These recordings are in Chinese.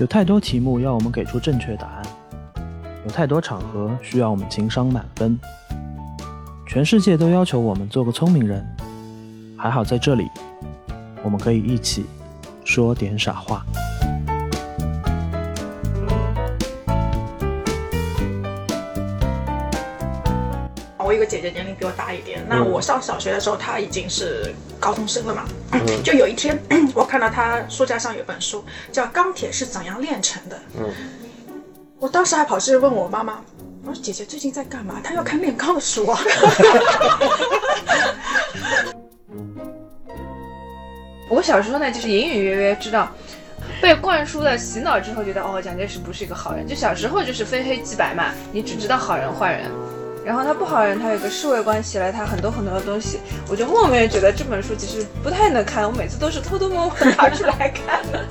有太多题目要我们给出正确答案，有太多场合需要我们情商满分。全世界都要求我们做个聪明人，还好在这里，我们可以一起说点傻话。我有个姐姐年龄比我大一点，那我上小学的时候，她已经是高中生了嘛。嗯 就有一天，我看到他书架上有本书，叫《钢铁是怎样炼成的》。嗯，我当时还跑去问我妈妈，我说姐姐最近在干嘛？她要看炼钢的书啊。我小时候呢，就是隐隐约约知道，被灌输了洗脑之后，觉得哦，蒋介石不是一个好人。就小时候就是非黑即白嘛，你只知道好人坏人。然后他不好人，他有个侍卫官写了他很多很多的东西，我就莫名觉得这本书其实不太能看，我每次都是偷偷摸摸拿出来看的。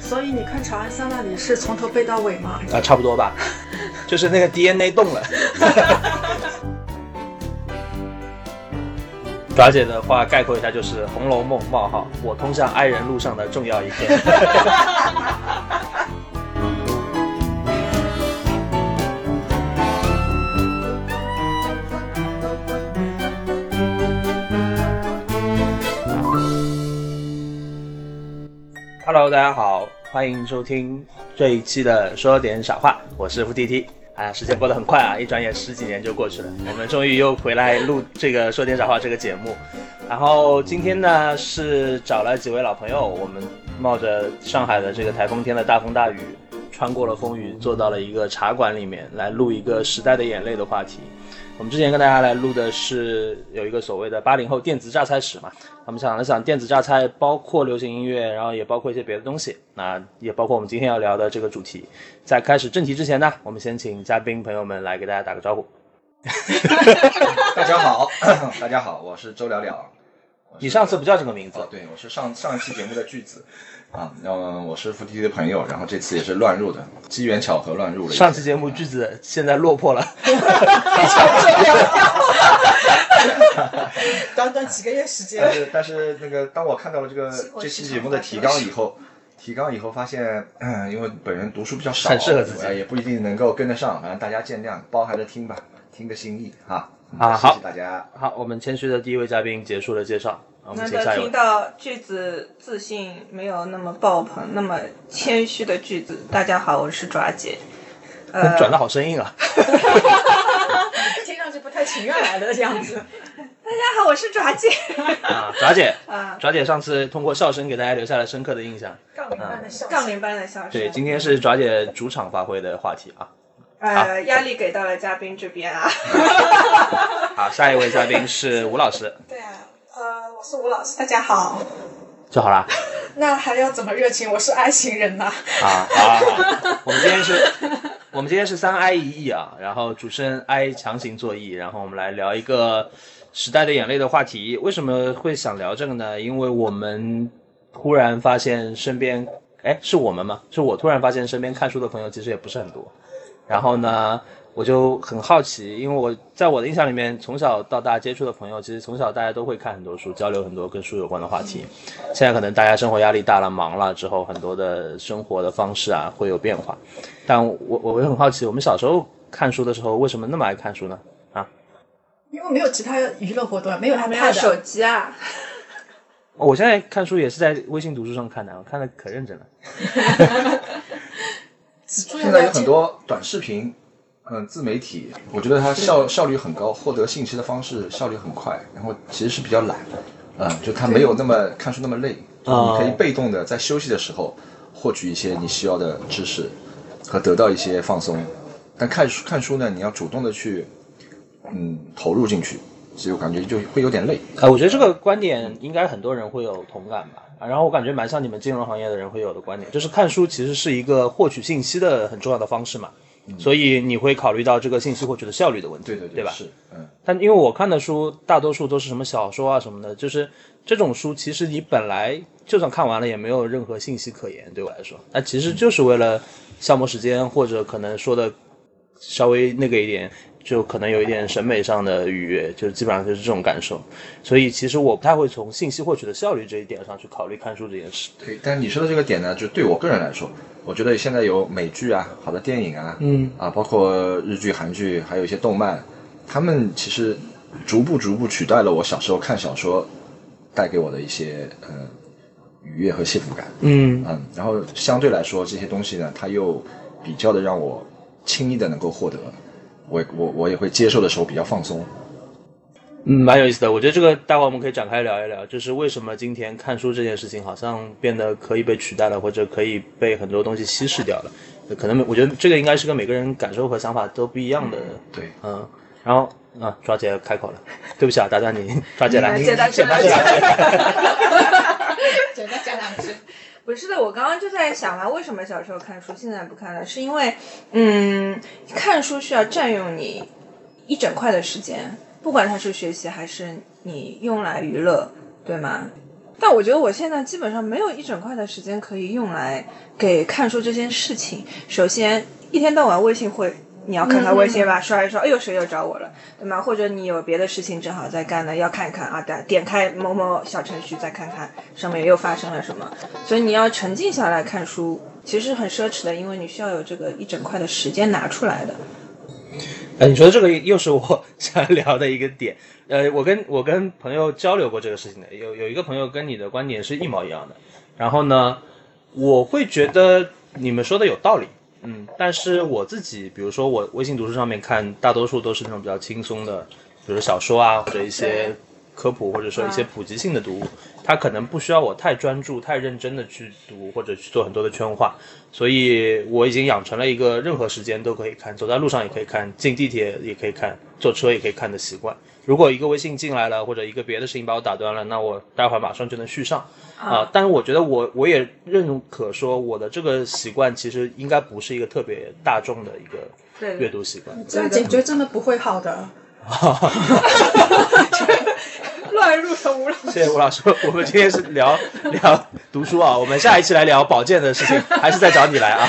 所以你看《长安三万里》是从头背到尾吗？啊，差不多吧，就是那个 DNA 动了。爪姐的话概括一下就是《红楼梦》冒号我通向爱人路上的重要一篇。Hello，大家好，欢迎收听这一期的说点傻话，我是付 T T。啊，时间过得很快啊，一转眼十几年就过去了，我们终于又回来录这个说点傻话这个节目。然后今天呢是找了几位老朋友，我们冒着上海的这个台风天的大风大雨，穿过了风雨，坐到了一个茶馆里面来录一个时代的眼泪的话题。我们之前跟大家来录的是有一个所谓的八零后电子榨菜史嘛，我们想了想电子榨菜包括流行音乐，然后也包括一些别的东西，那也包括我们今天要聊的这个主题。在开始正题之前呢，我们先请嘉宾朋友们来给大家打个招呼。大家好，大家好，我是周了了。你上次不叫这个名字哦，对，我是上上一期节目的句子啊，嗯，我是付 T T 的朋友，然后这次也是乱入的，机缘巧合乱入了。上期节目句子现在落魄了，短短几个月时间但，是但是那个，当我看到了这个这期节目的提纲以后，提纲以后发现，嗯，因为本人读书比较少，很适合自己呃也不一定能够跟得上，反正大家见谅，包含着听吧，听个心意哈。啊好谢谢大家。好，我们谦虚的第一位嘉宾结束了介绍，难得听。到句子自信没有那么爆棚、那么谦虚的句子。大家好，我是爪姐。呃，转的好生硬啊！听上去不太情愿来的样子。大家好，我是爪姐。啊，爪姐，啊，爪姐上次通过笑声给大家留下了深刻的印象。杠铃般的笑声杠铃般的笑声。对，今天是爪姐主场发挥的话题啊。呃，压力给到了嘉宾这边啊。好，下一位嘉宾是吴老师，对啊，呃，我是吴老师，大家好。就好啦。那还要怎么热情？我是 I 型人呐。啊，好好好，我们今天是，我们今天是三 I 一 E 啊，然后主持人 I 强行作揖，然后我们来聊一个时代的眼泪的话题。为什么会想聊这个呢？因为我们突然发现身边，哎，是我们吗？是我突然发现身边看书的朋友其实也不是很多。然后呢，我就很好奇，因为我在我的印象里面，从小到大接触的朋友，其实从小大家都会看很多书，交流很多跟书有关的话题。现在可能大家生活压力大了，忙了之后，很多的生活的方式啊会有变化。但我我会很好奇，我们小时候看书的时候，为什么那么爱看书呢？啊，因为没有其他娱乐活动，没有没有 iPad，手机啊。我现在看书也是在微信读书上看的，我看的可认真了。现在有很多短视频，嗯，自媒体，我觉得它效效率很高，获得信息的方式效率很快，然后其实是比较懒，嗯，就它没有那么看书那么累，你可以被动的在休息的时候获取一些你需要的知识和得到一些放松，但看书看书呢，你要主动的去，嗯，投入进去，所以我感觉就会有点累。啊，我觉得这个观点应该很多人会有同感吧。啊，然后我感觉蛮像你们金融行业的人会有的观点，就是看书其实是一个获取信息的很重要的方式嘛。所以你会考虑到这个信息获取的效率的问题，对对对吧？是，嗯，但因为我看的书大多数都是什么小说啊什么的，就是这种书，其实你本来就算看完了也没有任何信息可言，对我来说，那其实就是为了消磨时间，或者可能说的稍微那个一点，就可能有一点审美上的愉悦，就基本上就是这种感受。所以其实我不太会从信息获取的效率这一点上去考虑看书这件事。对，但你说的这个点呢，就对我个人来说，我觉得现在有美剧啊、好的电影啊，嗯啊，包括日剧、韩剧，还有一些动漫，他们其实逐步逐步取代了我小时候看小说带给我的一些嗯愉悦和幸福感。嗯嗯，然后相对来说这些东西呢，它又比较的让我轻易的能够获得，我我我也会接受的时候比较放松。嗯，蛮有意思的。我觉得这个待会儿我们可以展开聊一聊，就是为什么今天看书这件事情好像变得可以被取代了，或者可以被很多东西稀释掉了。可能我觉得这个应该是跟每个人感受和想法都不一样的。对，嗯，然后啊，抓姐开口了，对不起啊，打断你，抓姐来，简单简单简单讲。简单讲两句。不是的，我刚刚就在想啊，为什么小时候看书，现在不看了？是因为，嗯，看书需要占用你一整块的时间，不管它是学习还是你用来娱乐，对吗？但我觉得我现在基本上没有一整块的时间可以用来给看书这件事情。首先，一天到晚微信会。你要看看微信吧，刷一刷，哎呦，谁又找我了，对吗？或者你有别的事情正好在干呢，要看一看啊，点点开某某小程序再看看上面又发生了什么。所以你要沉浸下来看书，其实很奢侈的，因为你需要有这个一整块的时间拿出来的。哎，你说的这个又是我想聊的一个点。呃，我跟我跟朋友交流过这个事情的，有有一个朋友跟你的观点是一模一样的。然后呢，我会觉得你们说的有道理。嗯，但是我自己，比如说我微信读书上面看，大多数都是那种比较轻松的，比如小说啊，或者一些科普，或者说一些普及性的读物，它可能不需要我太专注、太认真的去读，或者去做很多的圈化，所以我已经养成了一个任何时间都可以看，走在路上也可以看，进地铁也可以看，坐车也可以看的习惯。如果一个微信进来了，或者一个别的事情把我打断了，那我待会儿马上就能续上。啊，但是我觉得我我也认可说我的这个习惯其实应该不是一个特别大众的一个对阅读习惯。这样解决真的不会好的。乱入的吴老师，谢谢吴老师，我们今天是聊聊读书啊，我们下一期来聊保健的事情，还是再找你来啊。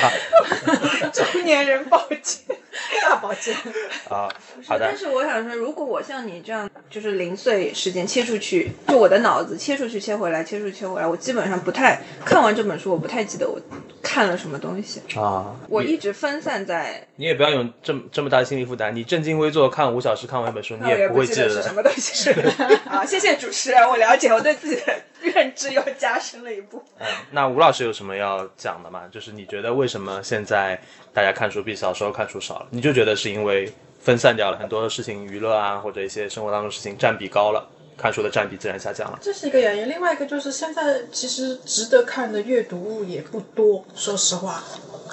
中年人保健。大保健 啊，好的但。是我想说，如果我像你这样，就是零碎时间切出去，就我的脑子切出去切回来，切出去切回来，我基本上不太看完这本书，我不太记得我看了什么东西。啊，我一直分散在，你也不要有这么这么大的心理负担。你正襟危坐看五小时看完一本书，你也不会记得的。是什么东西。啊，谢谢主持人，我了解，我对自己的认知又加深了一步。嗯，那吴老师有什么要讲的吗？就是你觉得为什么现在大家看书比小时候看书少了？你就觉得是因为分散掉了很多事情，娱乐啊，或者一些生活当中事情占比高了，看书的占比自然下降了。这是一个原因。另外一个就是现在其实值得看的阅读物也不多，说实话。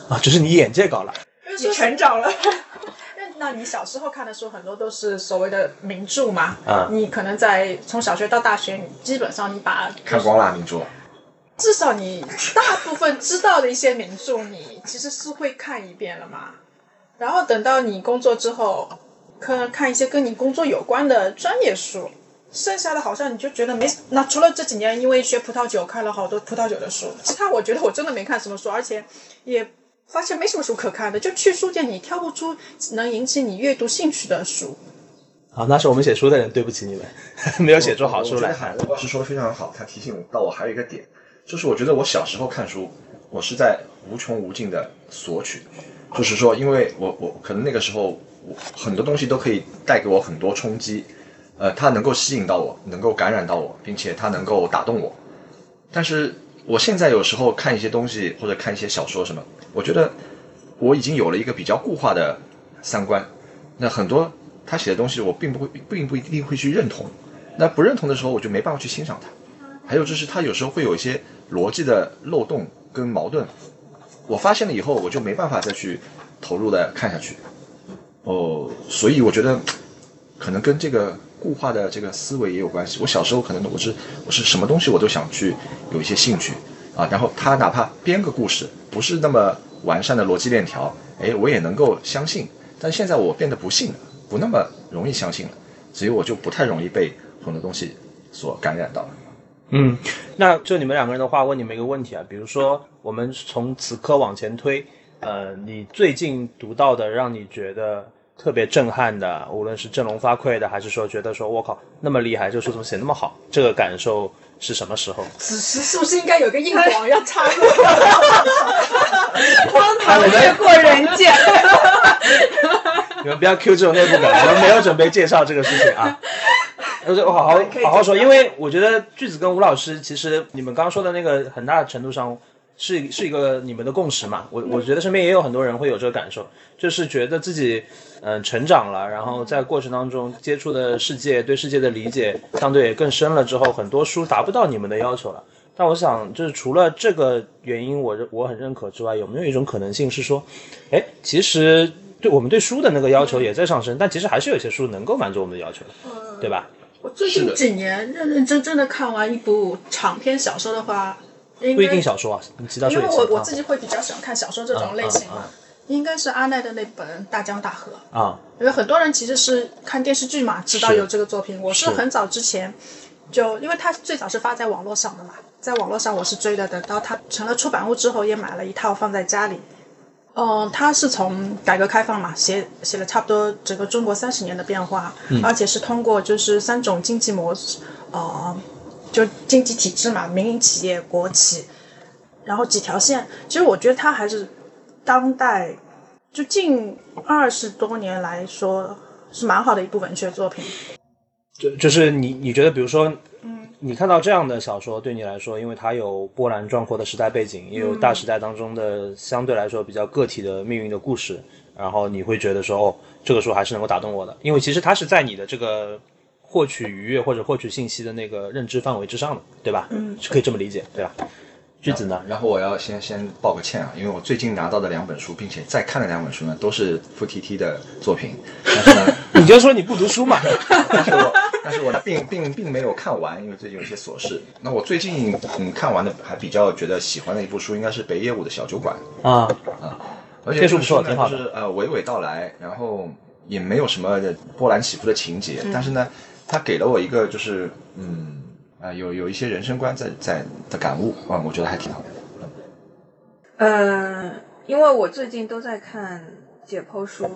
啊，只是你眼界高了。你成长了，那你小时候看的书很多都是所谓的名著嘛？啊你可能在从小学到大学，你基本上你把看光了名著，至少你大部分知道的一些名著，你其实是会看一遍了嘛。然后等到你工作之后，可能看一些跟你工作有关的专业书，剩下的好像你就觉得没。那除了这几年因为学葡萄酒看了好多葡萄酒的书，其他我觉得我真的没看什么书，而且也发现没什么书可看的。就去书店，你挑不出能引起你阅读兴趣的书。好，那是我们写书的人对不起你们，没有写出好书来。觉得海吴老师说的非常好，他提醒到我还有一个点，就是我觉得我小时候看书，我是在无穷无尽的索取，就是说，因为我我可能那个时候我很多东西都可以带给我很多冲击，呃，它能够吸引到我，能够感染到我，并且它能够打动我。但是我现在有时候看一些东西或者看一些小说什么，我觉得我已经有了一个比较固化的三观，那很多他写的东西我并不会，并不一定会去认同。那不认同的时候，我就没办法去欣赏它。还有就是，他有时候会有一些逻辑的漏洞跟矛盾，我发现了以后，我就没办法再去投入的看下去。哦，所以我觉得可能跟这个固化的这个思维也有关系。我小时候可能我是我是什么东西我都想去有一些兴趣啊，然后他哪怕编个故事不是那么完善的逻辑链条，哎，我也能够相信。但现在我变得不信了，不那么容易相信了，所以我就不太容易被很多东西所感染到。嗯，那就你们两个人的话，问你们一个问题啊，比如说我们从此刻往前推，呃，你最近读到的让你觉得特别震撼的，无论是振聋发聩的，还是说觉得说我靠那么厉害，这个书怎么写那么好？这个感受是什么时候？此时是不是应该有个硬广要插入？荒唐越过人间。你们不要 Q 这种内部梗，我们没有准备介绍这个事情啊。我就好好好好说，因为我觉得句子跟吴老师，其实你们刚刚说的那个很大程度上是是一个你们的共识嘛。我我觉得身边也有很多人会有这个感受，就是觉得自己嗯、成长了，然后在过程当中接触的世界，对世界的理解相对也更深了之后，很多书达不到你们的要求了。但我想，就是除了这个原因，我认我很认可之外，有没有一种可能性是说，哎，其实对我们对书的那个要求也在上升，但其实还是有些书能够满足我们的要求的，对吧？我最近几年认认真真的看完一部长篇小说的话，应不一定小说啊，你其他因为我我自己会比较喜欢看小说这种类型啊嘛，应该是阿奈的那本《大江大河》。啊因为很多人其实是看电视剧嘛，知道有这个作品。我是是很早之前就，因为它最早是发在网络上的嘛，在网络上我是追的，等到它成了出版物之后，也买了一套放在家里。嗯，他是从改革开放嘛，写写了差不多整个中国三十年的变化，而且是通过就是三种经济模式，呃，就经济体制嘛，民营企业、国企，然后几条线。其实我觉得它还是当代就近二十多年来说是蛮好的一部文学作品。就就是你你觉得，比如说，嗯，你看到这样的小说，对你来说，因为它有波澜壮阔的时代背景，也有大时代当中的相对来说比较个体的命运的故事，然后你会觉得说，哦，这个书还是能够打动我的，因为其实它是在你的这个获取愉悦或者获取信息的那个认知范围之上的，对吧？嗯，是可以这么理解，对吧？句子呢？然后我要先先道个歉啊，因为我最近拿到的两本书，并且在看的两本书呢，都是付 T T 的作品，但是呢，你就说你不读书嘛？但是我但是我并并并没有看完，因为最近有些琐事。那我最近嗯看完的还比较觉得喜欢的一部书，应该是北野武的小酒馆，啊啊，而且这书不这书挺好的就是呃娓娓道来，然后也没有什么波澜起伏的情节，但是呢，它给了我一个就是嗯啊、有有一些人生观在在的感悟啊、我觉得还挺好的。嗯，因为我最近都在看解剖书，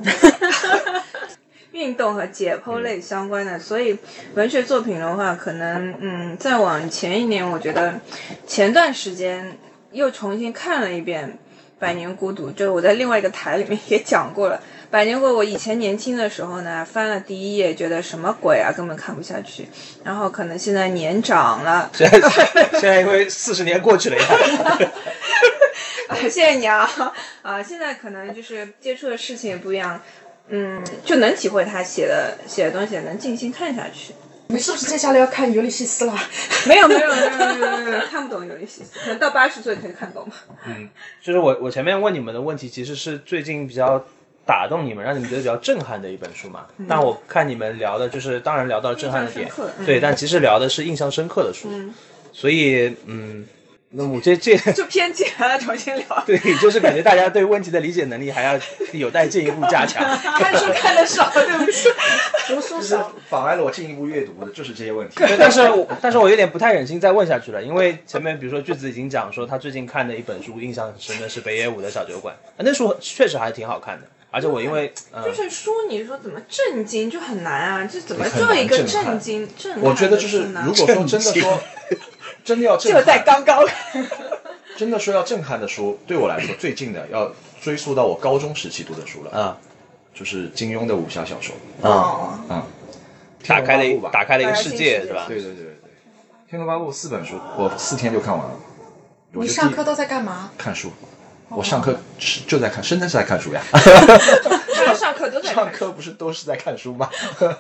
运动和解剖类相关的，所以文学作品的话，可能嗯，再往前一年，我觉得前段时间又重新看了一遍《百年孤独》，就是我在另外一个台里面也讲过了。《百年孤独》，我以前年轻的时候呢，翻了第一页，觉得什么鬼啊，根本看不下去。然后可能现在年长了，现在现在因为四十年过去了呀，啊，谢谢你啊！啊，现在可能就是接触的事情也不一样，嗯，就能体会他写的写的东西，能静心看下去。你是不是接下来要看《尤利西斯》了？没有没有没有没有没有，看不懂尤利西斯，可能到八十岁可以看懂吧。就是我我前面问你们的问题，其实是最近比较打动你们，让你们觉得比较震撼的一本书嘛。但我看你们聊的就是，当然聊到了震撼的点对，但其实聊的是印象深刻的书。所以，嗯，那么我这这就偏激了，重新聊。对，就是感觉大家对问题的理解能力还要有待进一步加强。看书看的少，对不起。读书是少，妨碍了我进一步阅读的，就是这些问题。对，但是我但是我有点不太忍心再问下去了，因为前面比如说句子已经讲说他最近看的一本书印象很深的是北野武的小酒馆，啊那书确实还挺好看的，而且我因为嗯。就是书，你说怎么震惊就很难啊，这怎么很做一个震惊震撼？我觉得就是，如果说真的说，真的要震撼，就在刚刚。真的说要震撼的书，对我来说最近的要追溯到我高中时期读的书了，啊就是金庸的武侠小说。啊，啊，打开了一打开了一个世界，世界是吧？对对对对对，《天龙八部》四本书，我四天就看完了。你上课都在干嘛？看书，我上课是就在看，真的是在看书呀。大家 上课都在看上课不是都是在看书吗？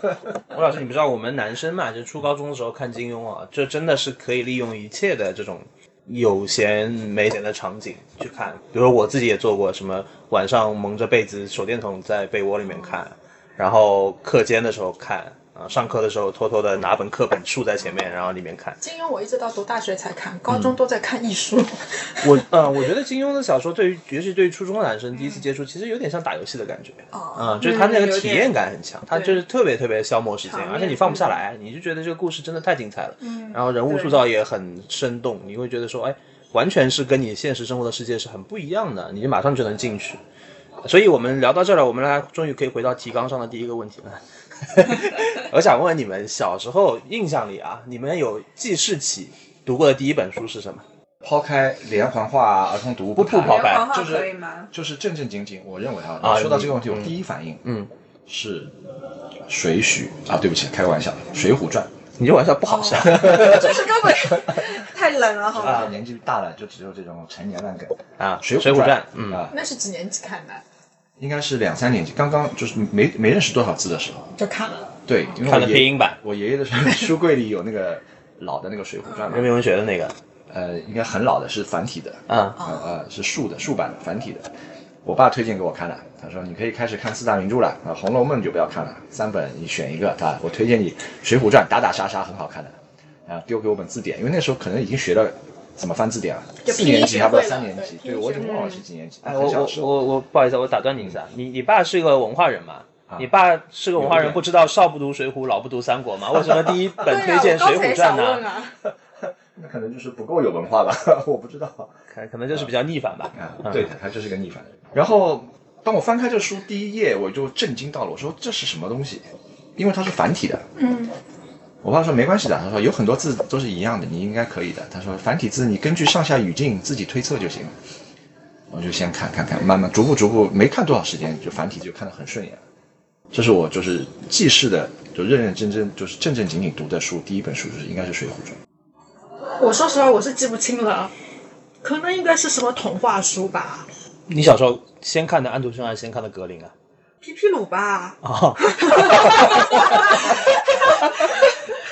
吴老师，你不知道我们男生嘛，就初高中的时候看金庸啊，这真的是可以利用一切的这种有闲没闲的场景去看。比如说我自己也做过，什么晚上蒙着被子手电筒在被窝里面看，然后课间的时候看，啊，上课的时候偷偷的拿本课本竖在前面，然后里面看。金庸我一直到读大学才看，高中都在看艺术。我呃，我觉得金庸的小说对于，尤其对于初中的男生第一次接触，其实有点像打游戏的感觉。哦，嗯、就是他那个体验感很强，他就是特别特别消磨时间，而且你放不下来，你就觉得这个故事真的太精彩了，嗯然后人物塑造也很生动，你会觉得说，哎，完全是跟你现实生活的世界是很不一样的，你就马上就能进去。所以我们聊到这儿了，我们来终于可以回到提纲上的第一个问题了。我想问问你们小时候印象里啊，你们有记事起读过的第一本书是什么？抛开连环画、儿童读物不谈，抛开连环画就是？就是正正经经，我认为啊，啊你说到这个问题，嗯我第一反应嗯，是水浒啊，对不起，开个玩笑，《水浒传你这玩笑不好笑。就是根本太冷了，好》吧？啊，年纪大了就只有这种陈年烂梗，啊，《水水浒传》嗯啊，那是几年级看的？应该是两三年级，刚刚就是没没认识多少字的时候，就看了。对，因为看我爷的拼音版，我爷爷的书书柜里有那个老的那个《水浒传》嘛，人民文学的那个。呃，应该很老的，是繁体的，啊，呃呃，是竖的竖版的繁体的。我爸推荐给我看的，他说你可以开始看四大名著了啊，《红楼梦》就不要看了，三本你选一个啊。我推荐你《水浒传》，打打杀杀很好看的啊，丢给我本字典，因为那时候可能已经学了怎么翻字典了，就四年级还不三年级，对对我已经忘了是几年级，哎，我我。我我不好意思，我打断你一下，你你爸是一个文化人嘛？啊你爸是个文化人，不知道少不读水浒，老不读三国吗？为什么第一本推荐《水浒传》呢？啊，那可能就是不够有文化吧，我不知道。可可能就是比较逆反吧。啊，对的，他就是个逆反人。然后当我翻开这书第一页，我就震惊到了，我说这是什么东西？因为它是繁体的。嗯，我爸说没关系的，他说有很多字都是一样的，你应该可以的。他说繁体字你根据上下语境自己推测就行了。我就先看看看，慢慢逐步逐步，没看多少时间，就繁体就看得很顺眼了。这是我就是记事的，就认认真真，就是正正经经读的书，第一本书就是应该是《水浒传》。我说实话，我是记不清了，可能应该是什么童话书吧，你小时候先看的安徒生还是先看的格林啊？皮皮鲁吧。哦，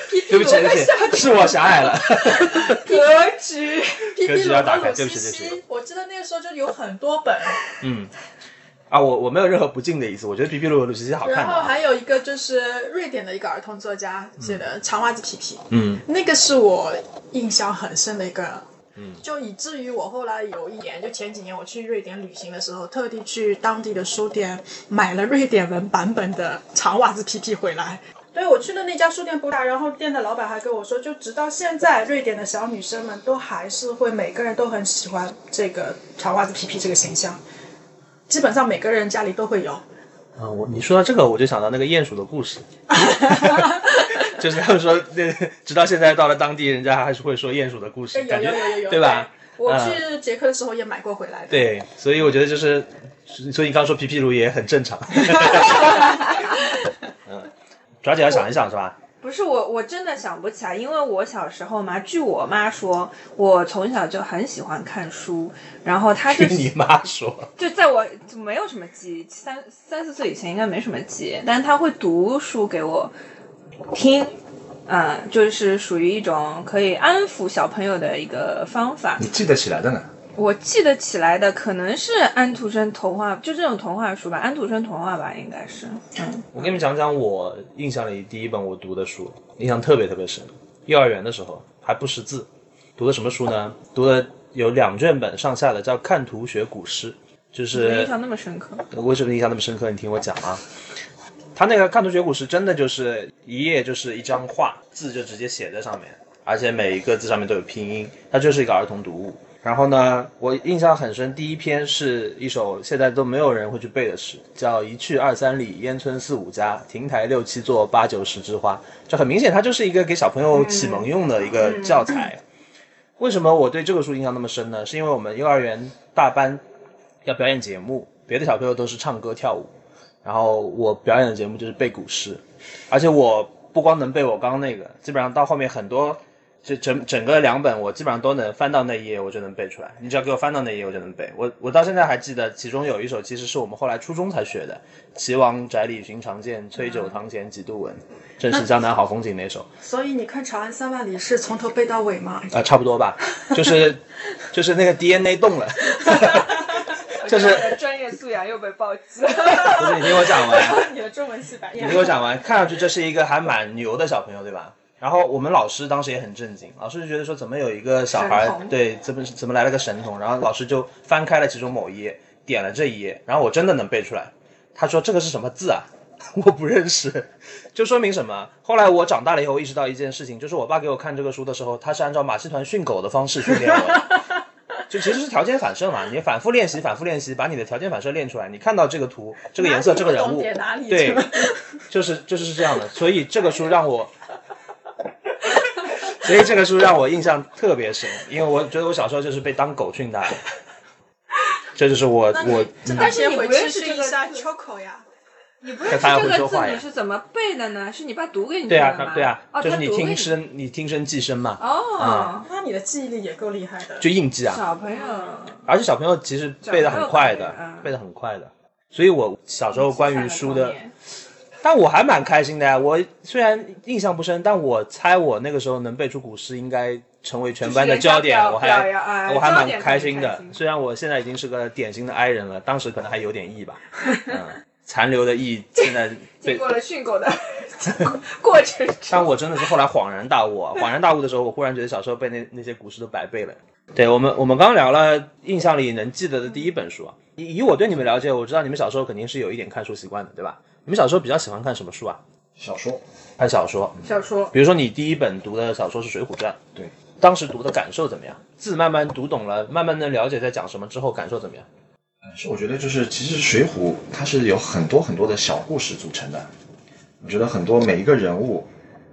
皮皮鲁对不起，对不起，是我狭隘了。格局，皮格皮鲁局要打开和鲁西对不起对不起。西，我记得那个时候就有很多本，嗯，啊，我我没有任何不敬的意思，我觉得皮皮鲁和鲁西西好看然后。还有一个就是瑞典的一个儿童作家写的《长袜子皮皮》，嗯，那个是我印象很深的一个，嗯，就以至于我后来有一年，就前几年我去瑞典旅行的时候，特地去当地的书店买了瑞典文版本的《长袜子皮皮》回来。对，我去的那家书店不大，然后店的老板还跟我说，就直到现在，瑞典的小女生们都还是会每个人都很喜欢这个长袜子皮皮这个形象，基本上每个人家里都会有。啊，我你说到这个，我就想到那个鼹鼠的故事，就是他们说，那直到现在到了当地，人家还是会说鼹鼠的故事，有感觉有有有有，对吧？我嗯去捷克的时候也买过回来的。对，所以我觉得就是，所以你刚刚说皮皮鲁也很正常。嗯，抓紧要想一想是吧？不是我，我真的想不起来，因为我小时候嘛，据我妈说，我从小就很喜欢看书，然后她就你妈说，就在我就没有什么记忆，三三四岁以前应该没什么记忆，但是她会读书给我听，嗯，就是属于一种可以安抚小朋友的一个方法。你记得起来的呢？我记得起来的可能是安徒生童话，就这种童话书吧，安徒生童话吧，应该是，嗯，我给你们讲讲我印象里第一本我读的书，印象特别特别深。幼儿园的时候还不识字，读的什么书呢？读的有两卷本上下的，叫《看图学古诗》，就是印象那么深刻。为什么印象那么深刻？你听我讲啊。他那个看图学古诗真的就是一页就是一张画，字就直接写在上面，而且每一个字上面都有拼音，它就是一个儿童读物。然后呢，我印象很深，第一篇是一首现在都没有人会去背的诗，叫“一去二三里，烟村四五家，亭台六七座，八九十枝花”。这很明显，它就是一个给小朋友启蒙用的一个教材。为什么我对这个书印象那么深呢？是因为我们幼儿园大班要表演节目，别的小朋友都是唱歌跳舞，然后我表演的节目就是背古诗，而且我不光能背我刚刚那个，基本上到后面很多，就整整个两本我基本上都能翻到那一页，我就能背出来。你只要给我翻到那一页，我就能背。我我到现在还记得，其中有一首其实是我们后来初中才学的，“岐王宅里寻常见，崔九堂前几度闻，正是江南好风景”那首。所以你看《长安三万里》是从头背到尾吗？啊、差不多吧，就是 就是那个 DNA 动了，就是专业素养又被暴击了。不是你听我讲完，你的中文系白你听我讲完，看上去这是一个还蛮牛的小朋友，对吧？然后我们老师当时也很震惊，老师就觉得说怎么有一个小孩对怎么怎么来了个神童，然后老师就翻开了其中某一页，点了这一页，然后我真的能背出来。他说这个是什么字啊？我不认识，就说明什么？后来我长大了以后，意识到一件事情，就是我爸给我看这个书的时候，他是按照马戏团训狗的方式训练我的。就其实是条件反射嘛，你反复练习，反复练习，把你的条件反射练出来。你看到这个图、这个颜色、这个人物，对，就是就是是这样的。所以这个书让我，所以这个书让我印象特别深，因为我觉得我小时候就是被当狗训大的。这就是我我，但是你回去是试一下 Choco 呀。你不是他还会这个说话呀字你是怎么背的呢？是你爸读给你的吗？对啊对啊，哦，就是你听声，你听声记声嘛，哦，那你的记忆力也够厉害的。就硬记啊。小朋友而且小朋友其实背的很快的背的很快的。所以我小时候关于书的，但我还蛮开心的呀。我虽然印象不深，但我猜我那个时候能背出古诗，应该成为全班的焦点，我还我还蛮开心的开。心虽然我现在已经是个典型的 I 人了，当时可能还有点 E 吧，嗯，残留的意现在被经过了训狗的过程，但我真的是后来恍然大悟，啊！恍然大悟的时候，我忽然觉得小时候背那那些古诗都白背了。对我们，我们刚聊了印象里能记得的第一本书啊。以以我对你们了解，我知道你们小时候肯定是有一点看书习惯的，对吧？你们小时候比较喜欢看什么书啊？小说，看小说，小说比如说你第一本读的小说是《水浒传》，对，当时读的感受怎么样？字慢慢读懂了，慢慢的了解在讲什么之后，感受怎么样？嗯，是我觉得就是其实《水浒》它是有很多很多的小故事组成的。我觉得很多每一个人物，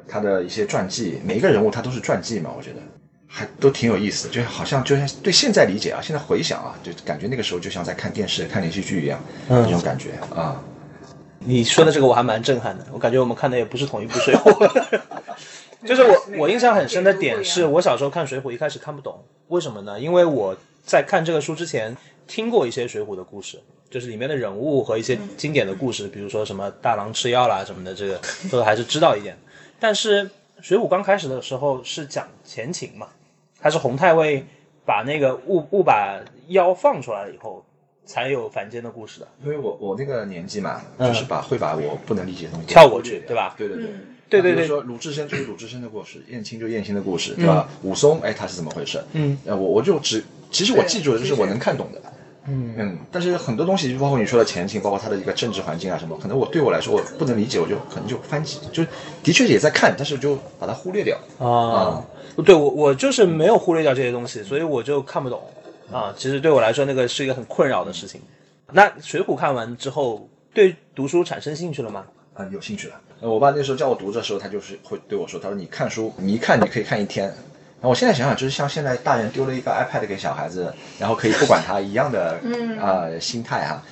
他的一些传记，每一个人物他都是传记嘛，我觉得还都挺有意思的，就好像就像对现在理解啊，现在回想啊，就感觉那个时候就像在看电视、看连续剧一样，那种感觉啊。你说的这个我还蛮震撼的，我感觉我们看的也不是同一部《水浒 》。就是我我印象很深的点是我小时候看《水浒》一开始看不懂，为什么呢？因为我在看这个书之前听过一些《水浒》的故事，就是里面的人物和一些经典的故事，比如说什么大郎吃药啦什么的，这个都还是知道一点。但是《水浒》刚开始的时候是讲前情嘛，他是洪太尉把那个误误把妖放出来了以后，才有凡间的故事的。因为我我那个年纪嘛，就是把会把我不能理解的东西跳过去对吧对对对。对对对比如说鲁智深就是鲁智深的故事，燕青就燕青的故事，对吧？武松，哎，他是怎么回事？嗯，呃，我我就只其实我记住的就是我能看懂的，嗯嗯，但是很多东西，包括你说的前情，包括它的一个政治环境啊什么，可能我对我来说我不能理解，我就可能就翻几，就的确也在看，但是就把它忽略掉。啊，对我我就是没有忽略掉这些东西，所以我就看不懂啊。其实对我来说，那个是一个很困扰的事情。那《水浒》看完之后，对读书产生兴趣了吗？啊、有兴趣了。呃我爸那时候叫我读的时候，他就是会对我说：“他说你看书，你一看你可以看一天。”我现在想想，就是像现在大人丢了一个 iPad 给小孩子，然后可以不管他一样的呃、心态哈。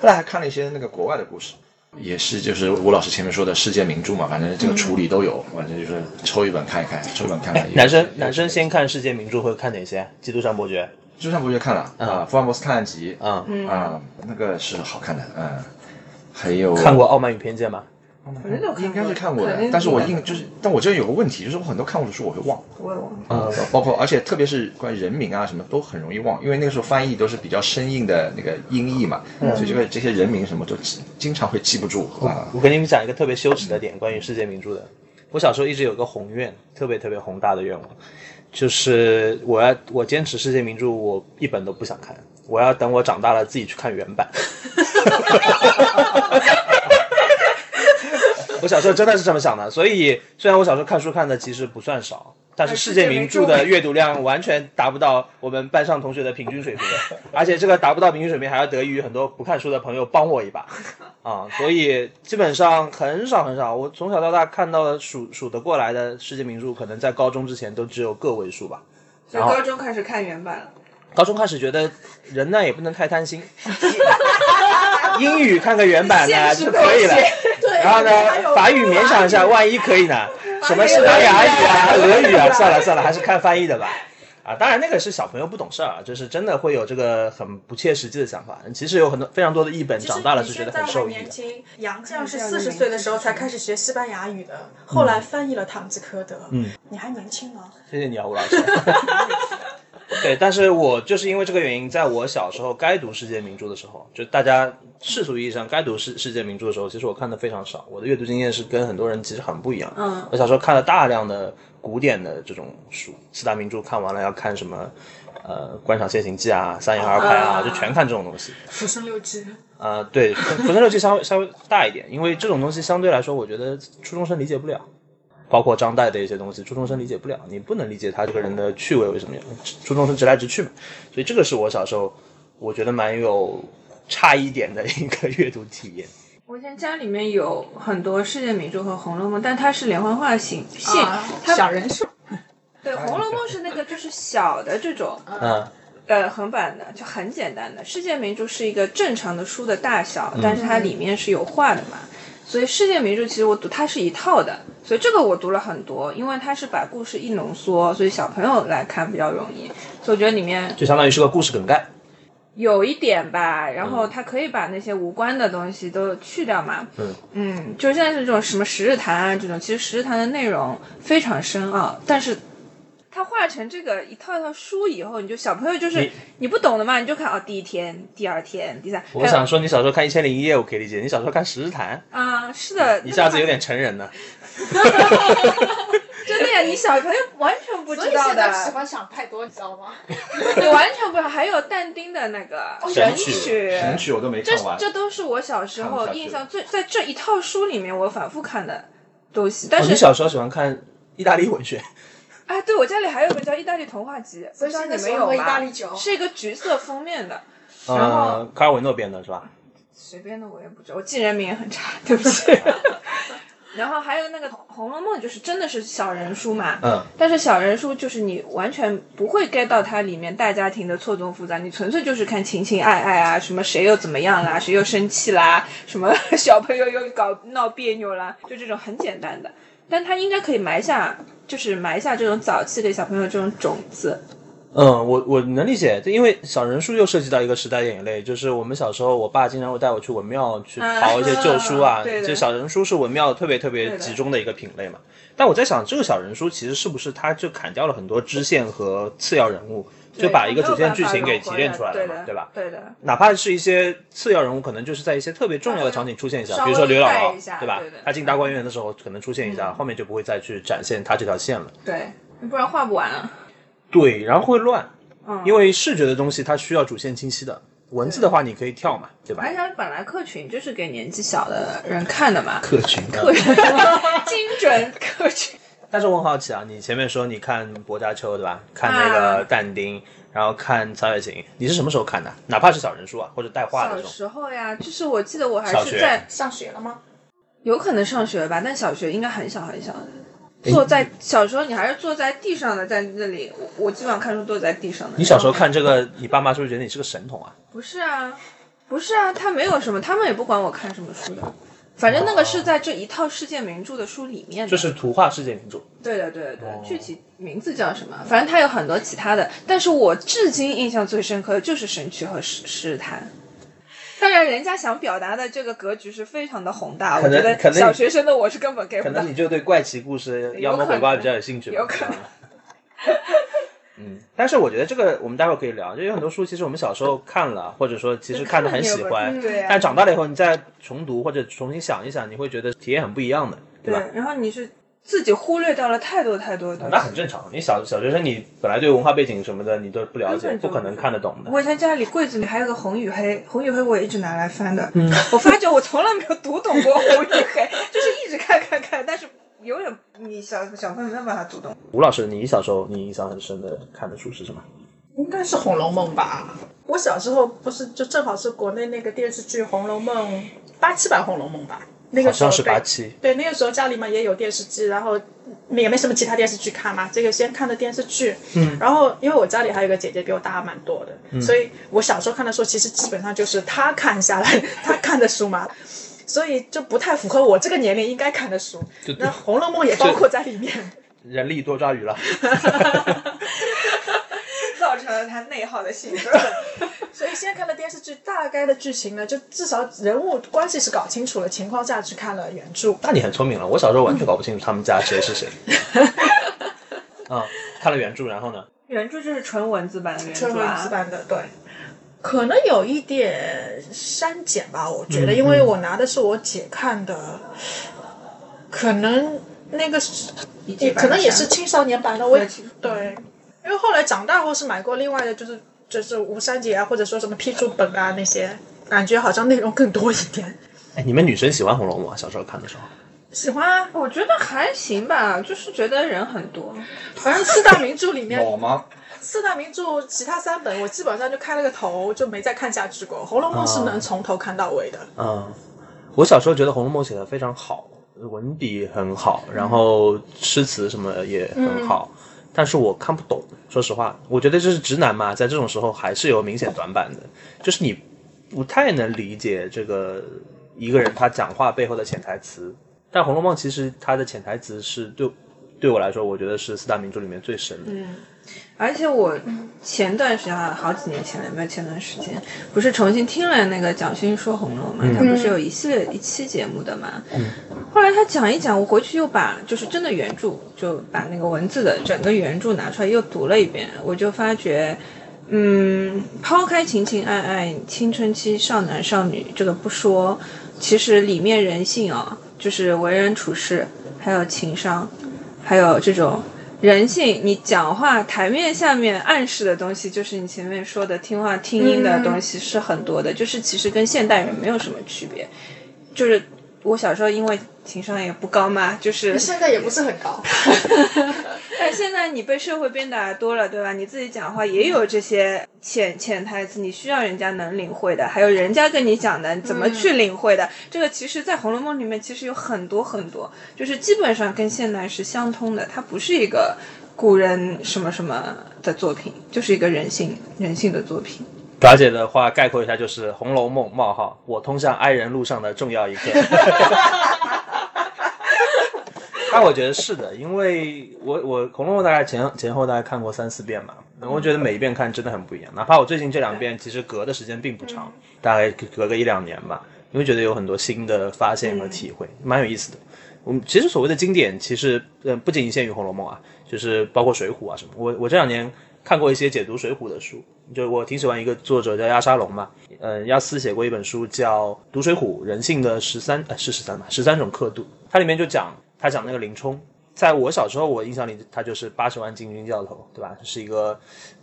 后来还看了一些那个国外的故事，也是就是吴老师前面说的世界名著嘛，反正这个处理都有，反正就是抽一本看一看，抽一本看看。男生男生先看世界名著会看哪些？《基督山伯爵《基督山伯爵》看了啊，福尔摩斯探案集》》啊，啊，那个是好看的，嗯，还有看过《傲慢与偏见》吗？肯定都看过应该是看过的但是我看过印就是，但我这有个问题，就是我很多看过的书我会忘。我也忘了。啊，包括而且特别是关于人名啊什么都很容易忘，因为那个时候翻译都是比较生硬的那个音译嘛，所以这个这些人名什么都经经常会记不住啊。我跟你们讲一个特别羞耻的点，关于世界名著的。我小时候一直有个宏愿，特别特别宏大的愿望，就是我要我坚持世界名著，我一本都不想看，我要等我长大了自己去看原版。我小时候真的是这么想的，所以虽然我小时候看书看的其实不算少，但是世界名著的阅读量完全达不到我们班上同学的平均水平，而且这个达不到平均水平还要得益于很多不看书的朋友帮我一把 啊，所以基本上很少很少，我从小到大看到的数数得过来的世界名著，可能在高中之前都只有个位数吧。所以高中开始看原版了。高中开始觉得人呢也不能太贪心，英语看个原版呢 就可以了。对，然后呢，法语勉强一下，万一可以呢？什么西班牙语啊、俄语啊，算了算了，还是看翻译的吧。啊，当然那个是小朋友不懂事儿啊，就是真的会有这个很不切实际的想法。其实有很多非常多的译本，长大了你是觉得很受益的。年轻，杨绛是四十岁的时候才开始学西班牙语的，后来翻译了《堂吉诃德》。嗯，你还年轻啊。谢谢你啊，吴老师。对，但是我就是因为这个原因，在我小时候该读世界名著的时候，就大家世俗意义上该读世世界名著的时候，其实我看的非常少。我的阅读经验是跟很多人其实很不一样。嗯，我小时候看了大量的古典的这种书，四大名著看完了要看什么，呃，《观赏现形记》啊，《三言二拍》啊，就全看这种东西。浮生六记。啊、对，《浮生六记》稍微稍微大一点，因为这种东西相对来说，我觉得初中生理解不了。包括张岱的一些东西，初中生理解不了，你不能理解他这个人的趣味为什么样，初中生直来直去嘛。所以这个是我小时候我觉得蛮有差异点的一个阅读体验。我以前家里面有很多世界名著和《红楼梦》，但它是连环画型性，啊它小人书，对《红楼梦》是那个就是小的这种，嗯，呃，横版的就很简单的。世界名著是一个正常的书的大小，但是它里面是有画的嘛，所以世界名著其实我读它是一套的，所以这个我读了很多，因为它是把故事一浓缩，所以小朋友来看比较容易。所以我觉得里面就相当于是个故事梗概。有一点吧，然后它可以把那些无关的东西都去掉嘛。嗯嗯，就是现在是这种什么十日谈啊这种，其实十日谈的内容非常深奥，但是它画成这个一套一套书以后，你就小朋友就是你你不懂的嘛，你就看哦，第一天、第二天、第三，我想说，你小时候看《一千零一夜》，我可以理解；你小时候看《十日谈啊，是的，》，一下子有点成人了。真的呀，你小朋友完全不知道现在喜，欢想太多，你知道吗？你完全不知道。还有但丁的那个神曲曲，神曲我都没看完。这都是我小时候印象最在这一套书里面我反复看的东西。但哦，是你小时候喜欢看意大利文学？哎，对我家里还有个叫《意大利童话集》，不所以知道你有吗大利酒？是一个橘色封面的，然后呃，卡尔维诺编的是吧？随便的我也不知道，我记人名也很差，对不起。然后还有那个《红楼梦》，就是真的是小人书嘛，嗯，但是小人书就是你完全不会 get 到它里面大家庭的错综复杂，你纯粹就是看情情爱爱啊，什么谁又怎么样啦，谁又生气啦，什么 小朋友又搞闹别扭啦，就这种很简单的。但它应该可以埋下，就是埋下这种早期给小朋友这种种子。嗯，我我能理解，因为小人书又涉及到一个时代眼泪，就是我们小时候，我爸经常会带我去文庙去淘一些旧书啊，对的这小人书是文庙特别特别集中的一个品类嘛。但我在想，这个小人书其实是不是它就砍掉了很多支线和次要人物，就把一个主线剧情给提炼出来了嘛，对吧？对的，哪怕是一些次要人物，可能就是在一些特别重要的场景出现一下，比如说刘姥姥对吧对的？他进大观园的时候可能出现一下，后面就不会再去展现他这条线了。对，不然画不完啊。对，然后会乱，嗯因为视觉的东西它需要主线清晰的，文字的话你可以跳嘛，对吧？而且它本来客群就是给年纪小的人看的嘛，客群客 群精准客群。但是我很好奇啊，你前面说你看薄伽丘对吧？看那个啊但丁，然后看曹雪芹，你是什么时候看的？哪怕是小人书啊，或者带画的小这种。时候呀，就是我记得我还是在上学了吗？有可能上学吧，但小学应该很小很小的。坐在小时候，你还是坐在地上的，在那里，我我基本上看书都在地上的。你小时候看这个，你爸妈是不是觉得你是个神童啊？不是啊，不是啊，他没有什么，他们也不管我看什么书的，反正那个是在这一套世界名著的书里面的。就是图画世界名著。对的，对的，对的，具体名字叫什么？反正它有很多其他的，但是我至今印象最深刻的就是《神曲》和《诗诗坛》。当然，人家想表达的这个格局是非常的宏大，我觉得可能小学生的我是根本 get 不到可能。你就对怪奇故事、妖魔鬼怪比较有兴趣吧。有可能 嗯，但是我觉得这个我们待会儿可以聊，就有很多书其实我们小时候看了，或者说其实看的很喜欢，对啊但长大了以后你再重读或者重新想一想，你会觉得体验很不一样的，对吧？对，然后你是自己忽略掉了太多太多的东西。那很正常，你小小学生你本来对文化背景什么的你都不了解，不可能看得懂的。我以前家里柜子里还有个《红与黑》，《红与黑》我也一直拿来翻的。嗯，我发觉我从来没有读懂过《红与黑》，就是一直看看看，但是永远你小小朋友没有办法读懂。吴老师，你小时候你印象很深的看的书是什么？应该是《红楼梦》吧。我小时候不是就正好是国内那个电视剧《红楼梦》八七版《红楼梦》吧？那个时候好像是对八七。对，那个时候家里面也有电视机，然后也没什么其他电视剧看嘛，这个先看的电视剧。嗯，然后因为我家里还有一个姐姐比我大蛮多的，所以我小时候看的书其实基本上就是她看下来她看的书嘛，所以就不太符合我这个年龄应该看的书。那《红楼梦》也包括在里面。人力多抓鱼了。造成了他内耗的性格。所以先看了电视剧，大概的剧情呢，就至少人物关系是搞清楚了情况下去看了原著。那你很聪明了，我小时候完全搞不清楚他们家谁是谁。啊、看了原著，然后呢？原著就是纯文字版的原著纯文字啊。版的，对，可能有一点删减吧，我觉得，嗯因为我拿的是我姐看的，可能那个是也可能也是青少年版的，我也对对，因为后来长大后是买过另外的，就是就是无删减啊，或者说什么批注本啊那些，感觉好像内容更多一点。哎，你们女生喜欢《红楼梦》啊？小时候看的时候，喜欢啊，我觉得还行吧，就是觉得人很多。反正四大名著里面，老吗？四大名著其他三本我基本上就开了个头，就没再看下去过。《红楼梦》是能从头看到尾的。嗯，我小时候觉得《红楼梦》写的非常好，文笔很好，然后诗词什么也很好，但是我看不懂。说实话，我觉得这是直男嘛，在这种时候还是有明显短板的，就是你不太能理解这个一个人他讲话背后的潜台词。但《红楼梦》其实它的潜台词是对对我来说，我觉得是四大名著里面最深的。而且我前段时间啊，好几年前了，有没有前段时间，不是重新听了那个蒋勋说红楼梦嘛？他不是有一系列一期节目的嘛？后来他讲一讲，我回去又把就是真的原著，就把那个文字的整个原著拿出来又读了一遍，我就发觉，嗯，抛开情情爱爱、青春期少男少女这个不说，其实里面人性啊、就是为人处事，还有情商，还有这种人性，你讲话台面下面暗示的东西，就是你前面说的听话听音的东西是很多的，就是其实跟现代人没有什么区别。就是我小时候因为情商也不高嘛，就是 现在也不是很高，但现在你被社会鞭打多了，对吧？你自己讲话也有这些潜潜台词，你需要人家能领会的，还有人家跟你讲的怎么去领会的。这个其实，在《红楼梦》里面其实有很多很多，就是基本上跟现代是相通的。它不是一个古人什么什么的作品，就是一个人性人性的作品。表姐的话概括一下就是《红楼梦》冒号我通向爱人路上的重要一课。但我觉得是的，因为我我《红楼梦》大概前前后大概看过三四遍吧，我觉得每一遍看真的很不一样。哪怕我最近这两遍其实隔的时间并不长，大概隔个一两年吧，你会觉得有很多新的发现和体会，蛮有意思的。我们其实所谓的经典，其实呃不仅限于《红楼梦》啊，就是包括《水浒》啊什么。我我这两年看过一些解读《水浒》的书，就我挺喜欢一个作者叫亚沙龙嘛，呃，亚斯写过一本书叫《读水浒：人性的十三呃是十三吧，十三种刻度》，它里面就讲他讲那个林冲，在我小时候我印象里他就是八十万禁军教头，对吧？是一个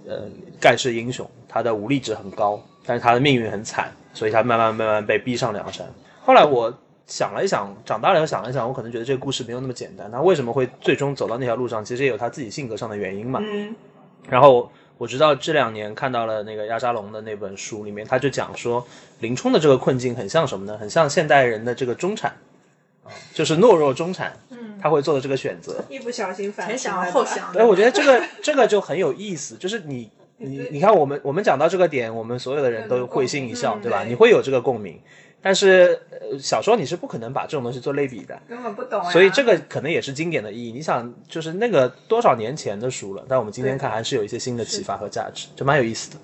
呃盖世英雄，他的武力值很高，但是他的命运很惨，所以他慢慢慢慢被逼上梁山。后来我想了一想，长大了又想了一想，我可能觉得这个故事没有那么简单。他为什么会最终走到那条路上？其实也有他自己性格上的原因嘛。嗯然后我知道这两年看到了那个亚沙龙的那本书里面，他就讲说林冲的这个困境很像什么呢？很像现代人的这个中产，啊，就是懦弱中产，嗯他会做的这个选择。一不小心反前想后想。哎，我觉得这个 这个就很有意思，就是你 你你看我们我们讲到这个点，我们所有的人都会心一笑，嗯对吧？你会有这个共鸣，但是呃小说你是不可能把这种东西做类比的。根本不懂呀。所以这个可能也是经典的意义。你想，就是那个多少年前的书了，但我们今天看还是有一些新的启发和价值，就蛮有意思的。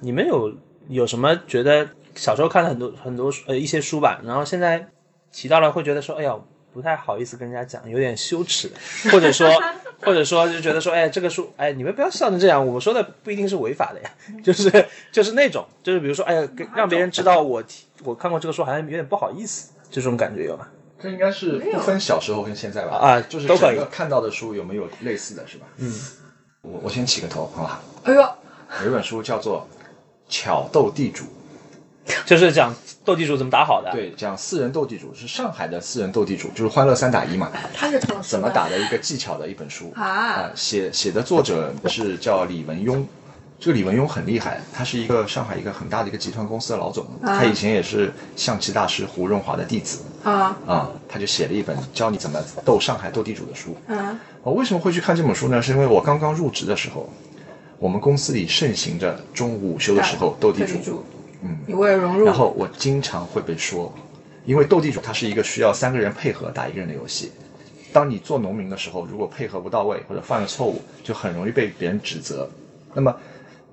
你们有有什么觉得小时候看了很多很多呃一些书吧，然后现在提到了会觉得说，哎呀，不太好意思跟人家讲，有点羞耻，或者说 或者说就觉得说，哎，这个书，哎，你们不要笑成这样，我说的不一定是违法的呀，就是就是那种，就是比如说，哎呀，让别人知道我我看过这个书，好像有点不好意思，这种感觉有吗？这应该是不分小时候跟现在吧？啊就是都可以整个看到的书有没有类似的是吧？嗯，我我先起个头，好吧？哎呦，有一本书叫做《巧斗地主》，就是讲斗地主怎么打好的。对，讲四人斗地主是上海的四人斗地主，就是欢乐三打一嘛，他是怎么打的一个技巧的一本书啊写写的作者是叫李文庸。这个李文庸很厉害，他是一个上海一个很大的一个集团公司的老总，他以前也是象棋大师胡润华的弟子啊啊，他就写了一本教你怎么斗上海斗地主的书。嗯我为什么会去看这本书呢？是因为我刚刚入职的时候，我们公司里盛行着中午午休的时候斗地主，主，嗯，你为了融入，然后我经常会被说，因为斗地主它是一个需要三个人配合打一个人的游戏。当你做农民的时候，如果配合不到位或者犯了错误，就很容易被别人指责。那么，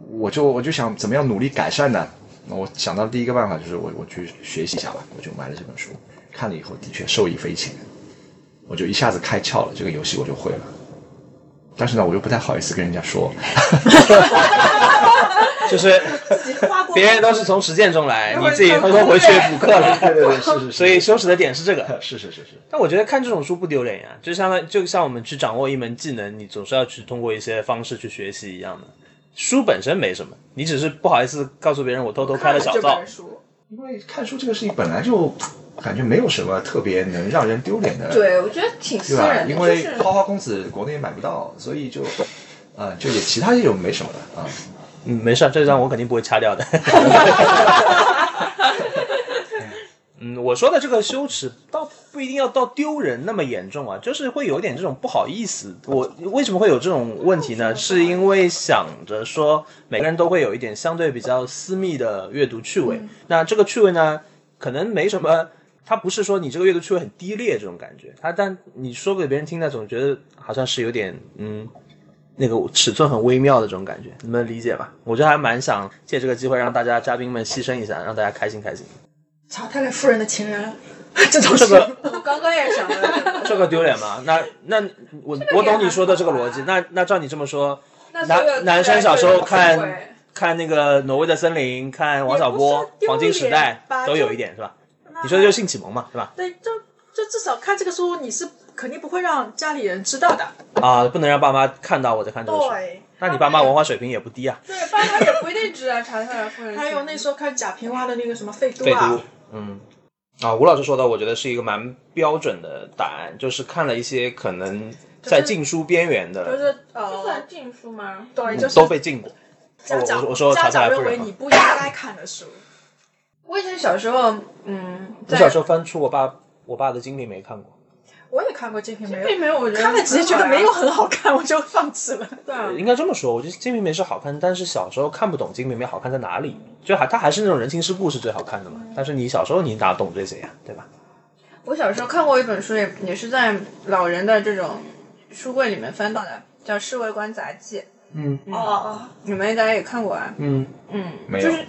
我就我就想怎么样努力改善呢？那我想到第一个办法就是我我去学习一下吧，我就买了这本书，看了以后的确受益匪浅，我就一下子开窍了，这个游戏我就会了。但是呢，我又不太好意思跟人家说，就是 别人都是从实践中来，你自己偷偷回去补课了。对对对，是是是，所以羞耻的点是这个。是是是是，但我觉得看这种书不丢脸呀，就相当就像我们去掌握一门技能，你总是要去通过一些方式去学习一样的。书本身没什么，你只是不好意思告诉别人我偷偷开了小灶因为看书这个事情本来就感觉没有什么特别能让人丢脸的，对，我觉得挺私？人的，因为花花公子国内买不到，所以就，啊、就也其他也有没什么的啊。嗯，没事，这张我肯定不会掐掉的。嗯，我说的这个羞耻，倒不一定要到丢人那么严重啊，就是会有点这种不好意思。我为什么会有这种问题呢？是因为想着说，每个人都会有一点相对比较私密的阅读趣味。那这个趣味呢，可能没什么，它不是说你这个阅读趣味很低劣这种感觉，它但你说给别人听呢，总觉得好像是有点嗯。那个尺寸很微妙的这种感觉，你们理解吧？我觉得还蛮想借这个机会让大家嘉宾们牺牲一下，让大家开心开心。查泰勒夫人的情人，这种这个我刚刚也想了这个，丢脸吗？那那我我懂你说的这个逻辑。那那照你这么说，男男生小时候看看那个挪威的森林，看王小波黄金时代都有一点是吧？你说的就是性启蒙嘛，是吧？对，就就至少看这个书，你是肯定不会让家里人知道的。啊，不能让爸妈看到我在看这个书。对，那你爸妈文化水平也不低啊。对，爸妈也不一定知道 查特尔夫人。还有那时候看贾平凹的那个什么废都废啊都，，嗯，啊，吴老师说的，我觉得是一个蛮标准的答案，就是看了一些可能在禁书边缘的，就是这呃算，禁书吗？对，就是都被禁过。我家长我我说查家长认泰莱夫你不应该看的书。我以前小时候，嗯，我小时候翻出我爸我爸的《金瓶梅》看过，我也看过《金瓶梅》，并没有，我觉得看了几集觉得没有很好看，我就放弃了。对啊，应该这么说，我觉得《金瓶梅》是好看，但是小时候看不懂《金瓶梅》好看在哪里，就还它还是那种人情世故是最好看的嘛。但是你小时候你哪懂这些呀，对吧？我小时候看过一本书，也也是在老人的这种书柜里面翻到的，叫《侍卫官杂记》，嗯哦哦，你们应该也看过啊。嗯，嗯，没有就是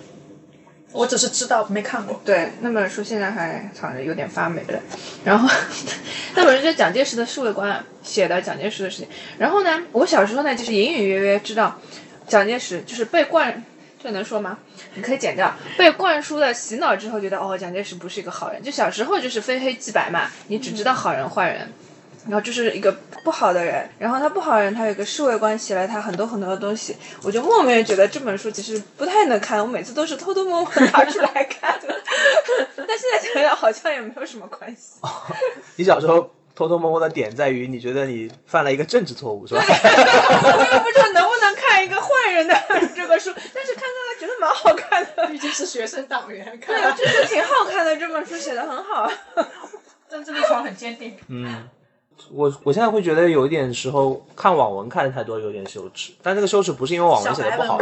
我只是知道没看过。对那本书现在还藏着，有点发霉了。然后 那本书就是蒋介石的侍卫官写的蒋介石的事情。然后呢，我小时候呢就是隐隐约约知道蒋介石就是被灌，这能说吗？你可以剪掉。被灌输的洗脑之后，觉得哦，蒋介石不是一个好人。就小时候就是非黑即白嘛，你只知道好人坏人。然后就是一个不好的人，然后他不好的人，他有一个侍卫官写了他很多很多的东西，我就莫名地觉得这本书其实不太能看，我每次都是偷偷摸摸拿出来看的。但现在想想好像也没有什么关系。你小时候偷偷摸摸的点在于你觉得你犯了一个政治错误是吧？我也不知道能不能看一个坏人的这个书，但是看看来觉得蛮好看的，毕竟是学生党员，看对，就是挺好看的，这本书写的很好。政治立场很坚定。嗯，我我现在会觉得有一点时候看网文看的太多，有点羞耻。但这个羞耻不是因为网文写的不好，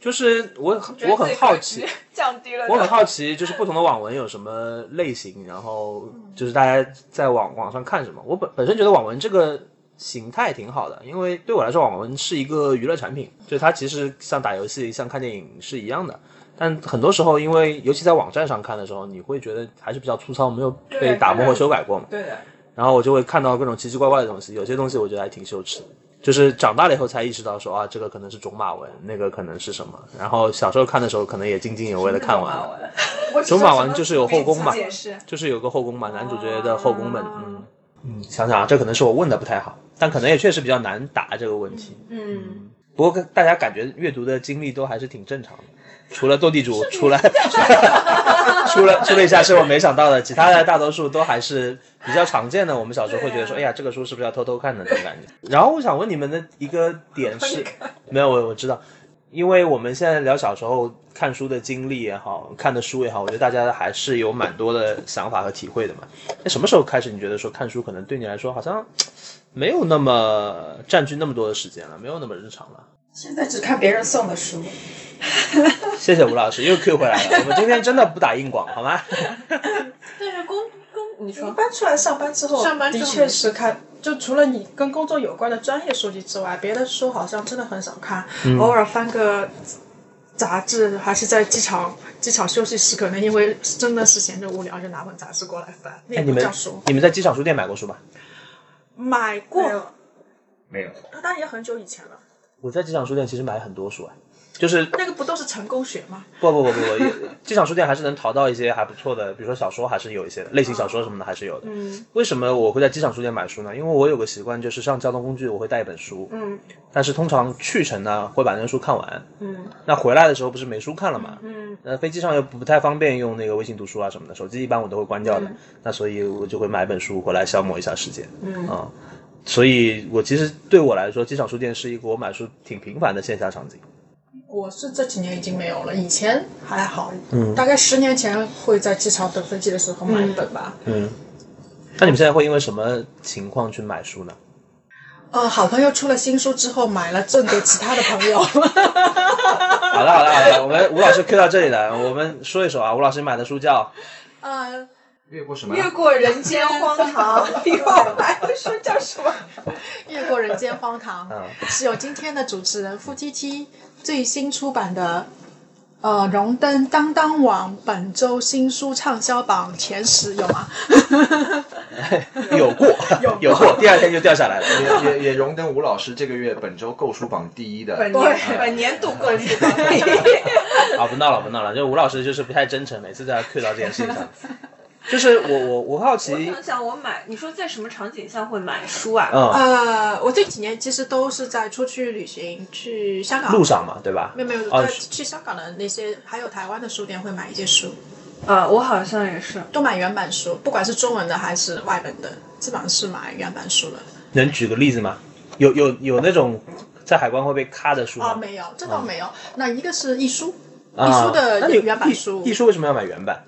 就是我我很好奇，降低了。我很好奇，就是不同的网文有什么类型，然后就是大家在网网上看什么。我本本身觉得网文这个形态挺好的，因为对我来说，网文是一个娱乐产品，就它其实像打游戏、像看电影是一样的。但很多时候，因为尤其在网站上看的时候，你会觉得还是比较粗糙，没有被打磨和修改过嘛。对的，然后我就会看到各种奇奇怪怪的东西，有些东西我觉得还挺羞耻的。就是长大了以后才意识到说啊，这个可能是种马文，那个可能是什么。然后小时候看的时候，可能也津津有味的看完了。种马文 就是有后宫嘛，就是有个后宫嘛，男主角的后宫们，嗯嗯，想想啊，这可能是我问的不太好，但可能也确实比较难答这个问题。嗯，不过大家感觉阅读的经历都还是挺正常的，除了斗地主，除了 除了除了一下是我没想到的，其他的大多数都还是比较常见的。我们小时候会觉得说，哎呀，这个书是不是要偷偷看的这种感觉。然后我想问你们的一个点是，没有我我知道，因为我们现在聊小时候看书的经历也好，看的书也好，我觉得大家还是有蛮多的想法和体会的嘛。那什么时候开始你觉得说看书可能对你来说好像没有那么占据那么多的时间了，没有那么日常了？现在只看别人送的书。谢谢吴老师，又 Q 回来了。我们今天真的不打硬广，好吗？但是工工，你说搬出来上班之后，上班之后的确是看，就除了你跟工作有关的专业书籍之外，别的书好像真的很少看，嗯偶尔翻个杂志，还是在机场机场休息室，可能因为真的是闲着无聊，就拿本杂志过来翻，那哎，你们不叫书。你们在机场书店买过书吧？买过，没有。那当然也很久以前了。我在机场书店其实买很多书啊。就是那个不都是成功学吗？不不不不机场书店还是能淘到一些还不错的，比如说小说还是有一些的，类型小说什么的还是有的。嗯为什么我会在机场书店买书呢？因为我有个习惯，就是上交通工具我会带一本书，嗯但是通常去程呢会把那书看完，嗯那回来的时候不是没书看了嘛？嗯那飞机上又不太方便用那个微信读书啊什么的，手机一般我都会关掉的，那所以我就会买本书回来消磨一下时间。嗯啊、所以我其实对我来说，机场书店是一个我买书挺频繁的线下场景。我是这几年已经没有了，以前还好，嗯大概十年前会在机场等飞机的时候买一本吧。嗯，那你们现在会因为什么情况去买书呢？呃，好朋友出了新书之后买了赠给其他的朋友。好的，好的，好的，我们吴老师 Q 到这里了，我们说一说啊，吴老师买的书叫呃，越过什么？越过人间荒唐。哟，买的书叫什么？越过人间荒唐，嗯是有今天的主持人付 T T 最新出版的。呃，荣登当当网本周新书畅销榜前十有吗？有过，有过，第二天就掉下来了。也也也荣登吴老师这个月本周购书榜第一的。本年本年度购书榜。啊，不闹了，不闹了，就吴老师就是不太真诚，每次都要 Q 到这件事情上。就是我我我好奇我奇，想想，我买，你说在什么场景下会买书啊？嗯，呃，我这几年其实都是在出去旅行，去香港路上嘛，对吧？没有没有，哦在去香港的那些，还有台湾的书店会买一些书，呃，我好像也是。都买原版书，不管是中文的还是外文的，基本上是买原版书的。能举个例子吗？有有有那种在海关会被咔的书哦，吗？没有，这倒没有。那一个是易书，易啊书的原版书，易书为什么要买原版？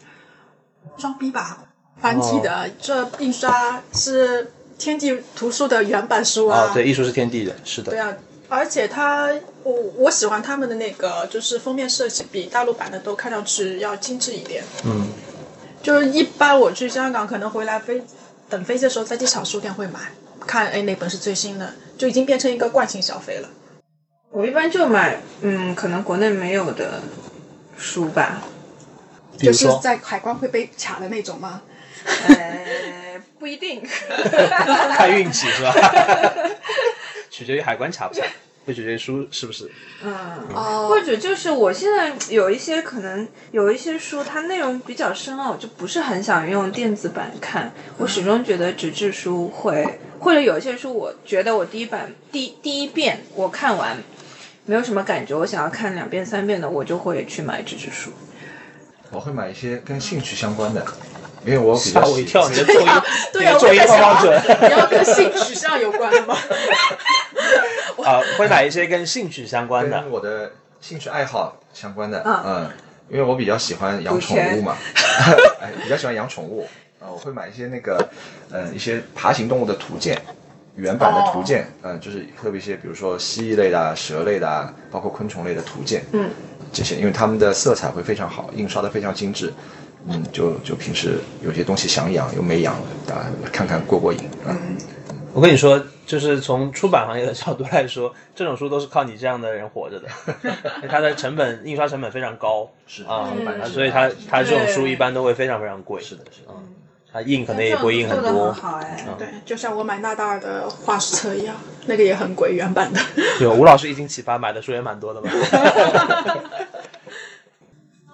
装逼吧，繁体的，这印刷是天地图书的原版书啊。啊，对，艺术是天地的，是的。对啊，而且它，我我喜欢他们的那个，就是封面设计比大陆版的都看上去要精致一点。嗯，就是一般我去香港，可能回来飞等飞机的时候，在机场书店会买，看哎哪本是最新的，就已经变成一个惯性消费了。我一般就买，嗯，可能国内没有的书吧。就是比如说，在海关会被卡的那种吗？呃，不一定。看运气是吧？取决于海关卡不卡，会取决于书是不是。嗯。哦或者就是我现在有一些可能有一些书，它内容比较深奥，我就不是很想用电子版看。我始终觉得纸质书会，或者有一些书，我觉得我第一版第第一遍我看完没有什么感觉，我想要看两遍三遍的，我就会去买纸质书。我会买一些跟兴趣相关的，因为我比较喜吓我一跳，你的作业，对啊，你的重音我在想放放准。你要跟性取向有关的吗？啊，会买一些跟兴趣相关的跟。我的兴趣爱好相关的，嗯嗯，因为我比较喜欢养宠物嘛，哎，比较喜欢养宠物，啊，我会买一些那个，呃，一些爬行动物的图鉴，原版的图鉴，嗯、就是特别一些，比如说蜥蜴类的、啊、蛇类的啊，包括昆虫类的图鉴，嗯，这些，因为他们的色彩会非常好，印刷的非常精致，嗯，就就平时有些东西想养又没养，啊，看看过过瘾，嗯，我跟你说，就是从出版行业的角度来说，这种书都是靠你这样的人活着的，它的成本印刷成本非常高，是啊，所以它它这种书一般都会非常非常贵。是的，是的，它印可能也不会印很做的多很。好哎。对，就像我买纳达尔的画室册一样，那个也很贵，原版的。有吴老师一经启发，买的书也蛮多的吧？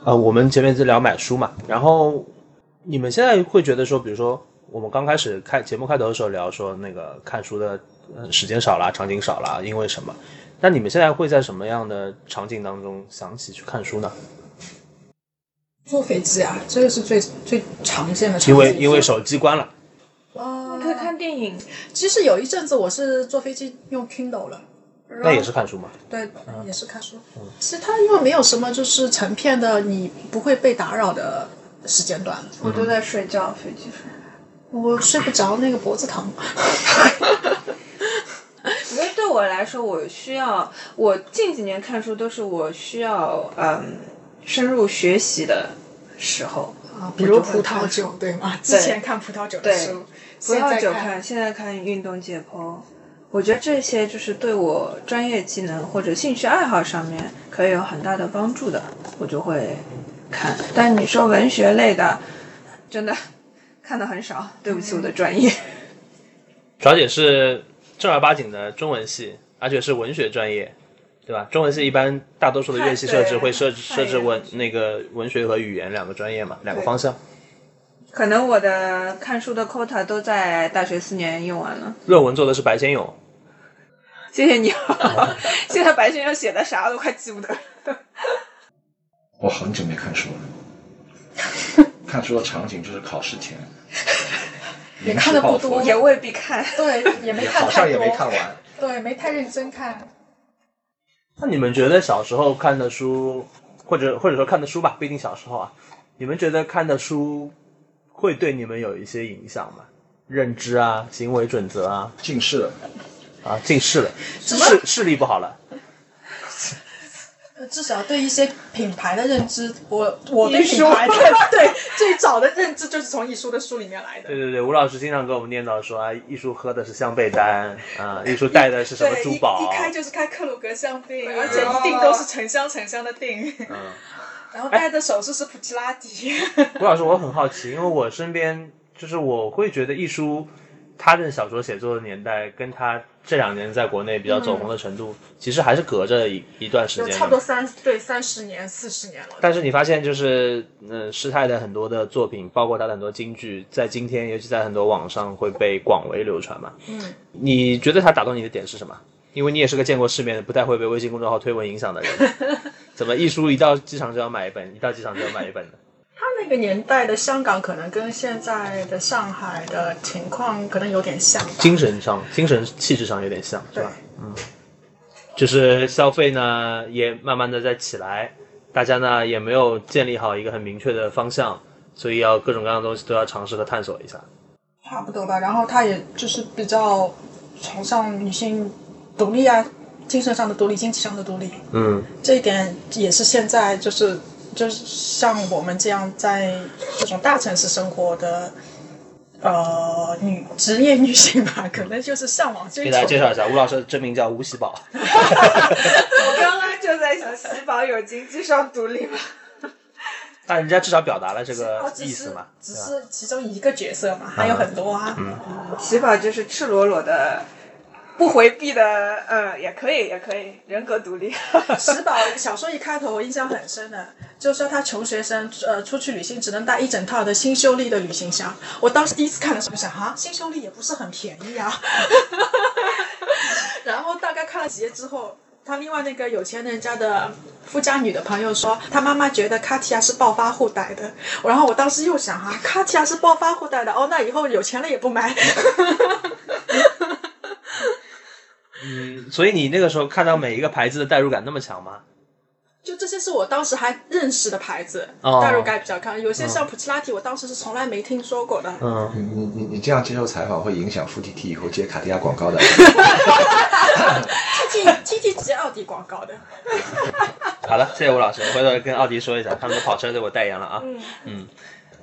呃，我们前面在聊买书嘛，然后你们现在会觉得说，比如说我们刚开始开节目开头的时候聊说那个看书的呃时间少了，场景少了，因为什么？那你们现在会在什么样的场景当中想起去看书呢？坐飞机啊，这个是最最常见的场景。因为因为手机关了，呃你可以看电影，其实有一阵子我是坐飞机用 Kindle 了，那也是看书吗。对，也是看书。其实它因为没有什么就是成片的，你不会被打扰的时间段。我都在睡觉，飞机上。我睡不着，那个脖子疼。因为对我来说，我需要我近几年看书都是我需要嗯深入学习的时候。啊，比如葡萄酒，对吗？之前看葡萄酒的对书，葡萄酒看，现在看运动解剖。我觉得这些就是对我专业技能或者兴趣爱好上面可以有很大的帮助的，我就会看。但你说文学类的，真的看的很少，对不起我的专业。主要也是正儿八经的中文系，而且是文学专业，对吧？中文系一般大多数的院系设置会设置设置文那个文学和语言两个专业嘛，两个方向。可能我的看书的 quota 都在大学四年用完了。论文做的是白先勇，谢谢你、啊，现在白先勇写的啥都快记不得。我很久没看书了，看书的场景就是考试前，也看的不多也未必看。对，也没看好像，也没看完。对，没太认真看。那你们觉得小时候看的书，或者或者说看的书吧，不一定小时候啊，你们觉得看的书会对你们有一些影响吗？认知啊，行为准则啊，近视。了，啊，近视了，视视力不好了，呃至少对一些品牌的认知，我我对艺术品牌的对最早的认知就是从艺术的书里面来的对。对对，吴老师经常给我们念叨说啊，艺术喝的是香贝丹啊，艺术戴的是什么，珠宝一一开就是开克鲁格香槟，而且一定都是沉香沉香的定。嗯，然后戴的首饰是普奇拉迪。吴老师，我很好奇，因为我身边就是我会觉得艺术，他的小说写作的年代，跟他这两年在国内比较走红的程度，其实还是隔着一一段时间差不多三对三十年、四十年了。但是你发现，就是嗯、呃，师太的很多的作品，包括他的很多京剧，在今天，尤其在很多网上会被广为流传嘛。嗯，你觉得他打动你的点是什么？因为你也是个见过世面的，不太会被微信公众号推文影响的人。怎么一书一到机场就要买一本，一到机场就要买一本的？他那个年代的香港可能跟现在的上海的情况可能有点像。精神上、精神气质上有点像，是吧？嗯？，就是消费呢也慢慢的在起来，大家呢也没有建立好一个很明确的方向，所以要各种各样的东西都要尝试和探索一下。差不多吧。然后他也就是比较崇尚女性独立啊，精神上的独立、经济上的独立。嗯，这一点也是现在就是就是像我们这样在这种大城市生活的呃女职业女性吧，可能就是向往追给。大家介绍一下，吴老师的真名叫吴喜宝。我刚刚就在想，喜宝有经济上独立吗？但人家至少表达了这个意思嘛，只？是其中一个角色嘛，还有很多啊。喜宝就是赤裸裸的、不回避的，嗯，也可以，也可以，人格独立。石宝小说一开头我印象很深的，就说他穷学生呃出去旅行只能带一整套的新秀丽的旅行箱。我当时第一次看的时候想啊，新秀丽也不是很便宜啊。然后大概看了几页之后。他另外那个有钱人家的富家女的朋友说，他妈妈觉得卡提亚是暴发户带的，然后我当时又想哈、啊，卡提亚是暴发户带的，哦，那以后有钱了也不买。嗯，所以你那个时候看到每一个牌子的代入感那么强吗？就这些是我当时还认识的牌子，哦代入感比较强。有些像普奇拉提，我当时是从来没听说过的。嗯，你你你你这样接受采访会影响富 TT 以后接卡地亚广告的。T T T 接奥迪广告的，好了，谢谢吴老师，回头跟奥迪说一下，他们的跑车对我代言了啊。嗯嗯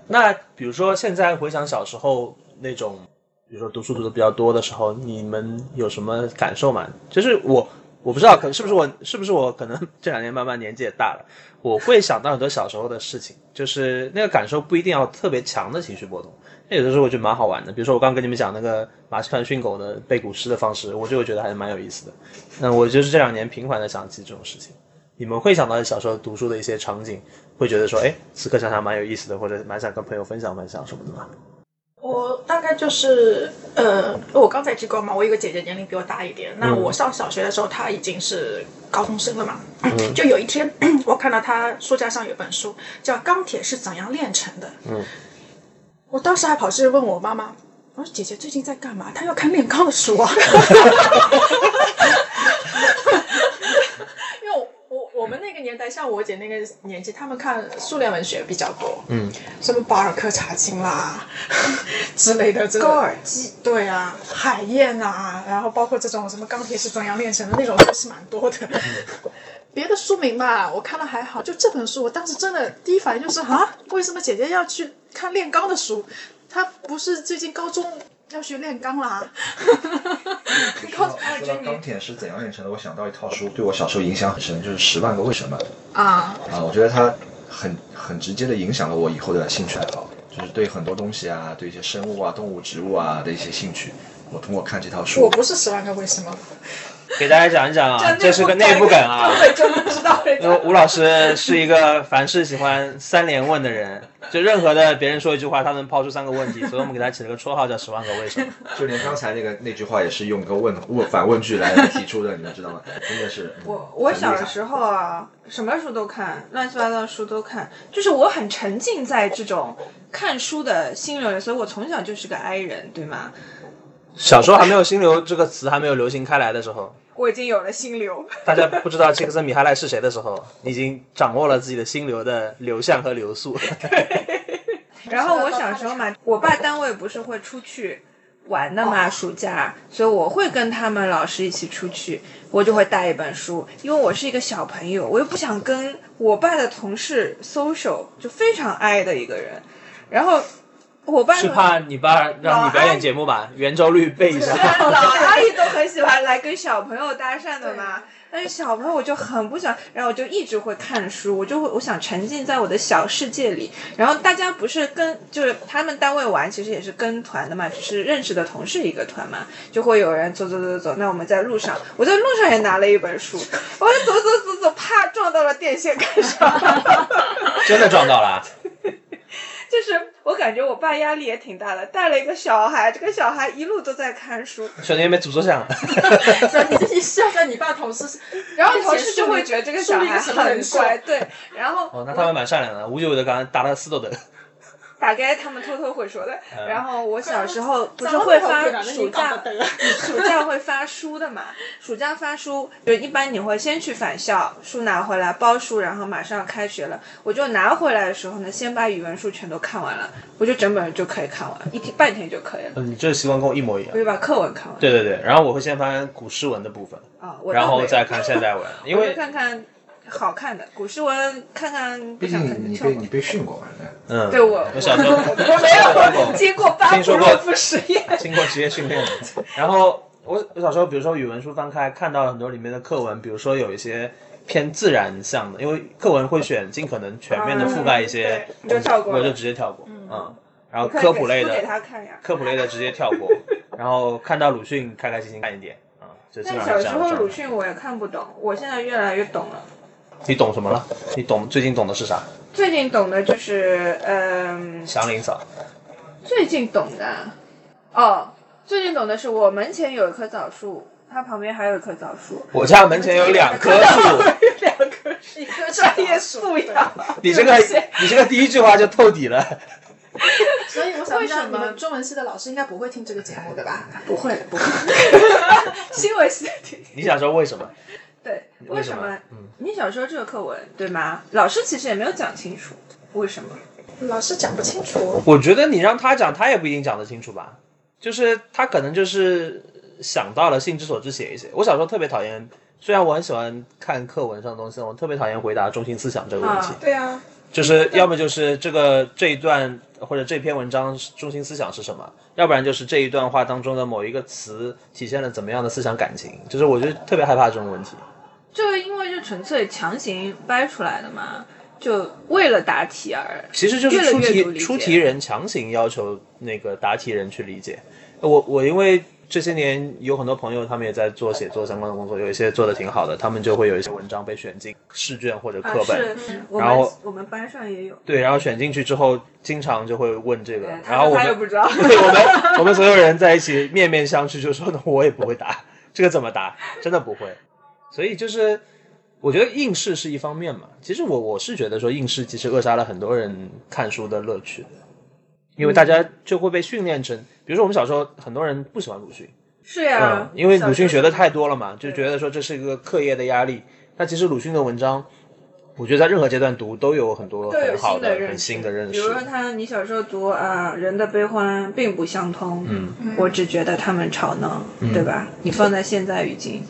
那比如说现在回想小时候那种，比如说读书读的比较多的时候，你们有什么感受吗？就是我我不知道，可能是不是我是不是我可能这两年慢慢年纪也大了，我会想到很多小时候的事情，就是那个感受不一定要特别强的情绪波动。那有的时候我觉得蛮好玩的，比如说我刚跟你们讲那个马戏团训狗的背古诗的方式，我就觉得还是蛮有意思的。那我就是这两年频繁的想起这种事情。你们会想到小时候读书的一些场景，会觉得说，哎，此刻想想蛮有意思的，或者蛮想跟朋友分享分享什么的吗？我大概就是呃，我刚才提过嘛，我有个姐姐年龄比我大一点。那我上小学的时候，她已经是高中生了嘛。就有一天，我看到她书架上有本书，叫《钢铁是怎样炼成的》。嗯，我当时还跑去问我妈妈，我说姐姐最近在干嘛？她要看炼钢的书啊。因为我我我们那个年代，像我姐那个年纪，他们看苏联文学比较多。嗯，什么巴尔克查金啦之类的，这个高尔基，对啊，海燕啊，然后包括这种什么钢铁是怎样炼成的那种书是蛮多的。别的书名吧，我看了还好，就这本书，我当时真的第一反应就是啊，为什么姐姐要去看炼钢的书？她不是最近高中要学炼钢啦？说到说到钢铁是怎样炼成的，我想到一套书，对我小时候影响很深，就是《十万个为什么》啊，啊，我觉得它很很直接的影响了我以后的兴趣爱好，就是对很多东西啊，对一些生物啊、动物、植物啊的一些兴趣。我通过看这套书我，不是十万个为什么，给大家讲一讲啊，这是个内部梗啊。根本就不知道。因为吴老师是一个凡事喜欢三连问的人，就任何的别人说一句话，他能抛出三个问题，所以我们给他起了个绰号叫“十万个为什么就连刚才那个那句话也是用一个问问反问句来来提出的，你们知道吗？真的是我我小时候啊，什么书都看，乱七八糟的书都看，就是我很沉浸在这种看书的心流里，所以我从小就是个 I 人，对吗？”。小时候还没有“心流”这个词还没有流行开来的时候，我已经有了心流，大家不知道杰克森米哈赖是谁的时候，你已经掌握了自己的心流的流向和流速。然后我小时候嘛，我爸单位不是会出去玩的嘛，暑假，所以我会跟他们老师一起出去，我就会带一本书，因为我是一个小朋友，我又不想跟我爸的同事 social，就非常 I 的一个人，然后我爸是怕你爸让你表演节目吧？圆周率背一下。老阿姨都很喜欢来跟小朋友搭讪的嘛。但是小朋友我就很不喜欢，然后我就一直会看书，我就会我想沉浸在我的小世界里。然后大家不是跟就是他们单位玩，其实也是跟团的嘛，只是认识的同事一个团嘛，就会有人走走走走。那我们在路上，我在路上也拿了一本书，我就走走走走，啪撞到了电线杆上。真的撞到了啊，就是我感觉我爸压力也挺大的，带了一个小孩，这个小孩一路都在看书，小年没诅咒响。所以你自己笑笑你爸同事，然后同事就会觉得这个小孩很乖，对，然后哦，那他们蛮善良的，无就的刚刚打了四斗的。大概他们偷偷会说的。嗯然后我小时候不是会发暑假，暑假会发书的嘛？暑假发书，就一般你会先去返校，书拿回来包书，然后马上开学了。我就拿回来的时候呢，先把语文书全都看完了，我就整本就可以看完，一天半天就可以了。嗯，你这个习惯跟我一模一样我。就把课文看完。对对对，然后我会先翻古诗文的部分，啊，我然后再看现代文，因为 看看好看的古诗文，看看不毕竟你被你。被训过嘛，对嗯，对我我小时候我没有经过巴甫听说过洛夫实验。经过职业训练。然后我我小时候，比如说语文书翻开，看到很多里面的课文，比如说有一些偏自然向的，因为课文会选尽可能全面的覆盖一些嗯就跳过我就直接跳过，嗯。然后科普类给给的，他看呀。科普类的直接跳过，然后看到鲁迅，开开心心看一点，啊、就基本上但小时候。鲁迅我也看不懂，我现在越来越懂了。你懂什么了？你懂最近懂的是啥？最近懂的就是，嗯、祥林嫂，最近懂的，哦，最近懂的是我门前有一棵枣树，它旁边还有一棵枣树，我家门前有两棵树。两棵是一棵专业素养。你这个你这个第一句话就透底了。所以我想知道为什么你们中文系的老师应该不会听这个节目的吧？不会不会，新闻系听。你想说为什么？对，为什么你小时候这个课文对吗？老师其实也没有讲清楚为什么。老师讲不清楚。我觉得你让他讲，他也不一定讲得清楚吧。就是他可能就是想到了，兴之所至写一写。我小时候特别讨厌，虽然我很喜欢看课文上的东西，我特别讨厌回答中心思想这个问题。啊对啊，就是要么就是这个这一段或者这篇文章中心思想是什么，要不然就是这一段话当中的某一个词体现了怎么样的思想感情。就是我就特别害怕这种问题。这个因为就纯粹强行掰出来的嘛，就为了答题而。其实就是出题出题人强行要求那个答题人去理解。我我因为这些年有很多朋友，他们也在做写作相关的工作，有一些做的挺好的，他们就会有一些文章被选进试卷或者课本。然后我们班上也有。对，然后选进去之后，经常就会问这个，然后我们他又不知道。对我们我们所有人在一起面面相觑，就说呢，我也不会答，这个怎么答？真的不会。所以就是我觉得应试是一方面嘛，其实我我是觉得说应试其实扼杀了很多人看书的乐趣的，因为大家就会被训练成，比如说我们小时候很多人不喜欢鲁迅，是呀、嗯，因为鲁迅学的太多。了嘛，就觉得说这是一个课业的压力。但其实鲁迅的文章，我觉得在任何阶段读都有很多很好的、很新的认识。比如说他，你小时候读啊，人的悲欢并不相通，嗯，我只觉得他们吵闹，对吧？你放在现在语境，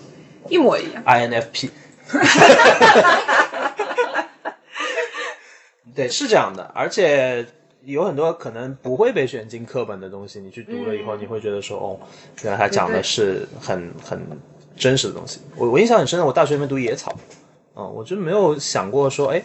一模一样。INFP。对，是这样的，而且有很多可能不会被选进课本的东西，你去读了以后，你会觉得说，哦，原来他讲的是很很真实的东西。我我印象很深的，我大学里面读野草，嗯，我就没有想过说，哎，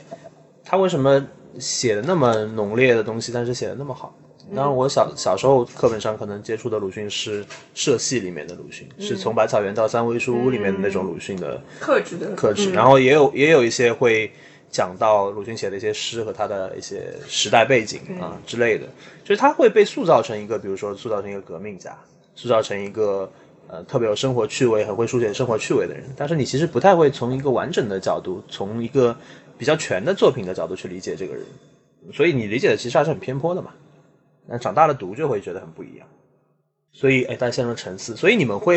他为什么写的那么浓烈的东西，但是写的那么好？当然，我小小时候课本上可能接触的鲁迅是社戏里面的鲁迅，是从百草园到三味书屋里面的那种鲁迅的克制的。克制，然后也有也有一些会讲到鲁迅写的一些诗和他的一些时代背景啊之类的，就是他会被塑造成一个，比如说塑造成一个革命家，塑造成一个呃特别有生活趣味、很会书写生活趣味的人，但是你其实不太会从一个完整的角度，从一个比较全的作品的角度去理解这个人，所以你理解的其实还是很偏颇的嘛。那长大了读就会觉得很不一样，所以哎，大家陷入沉思。所以你们会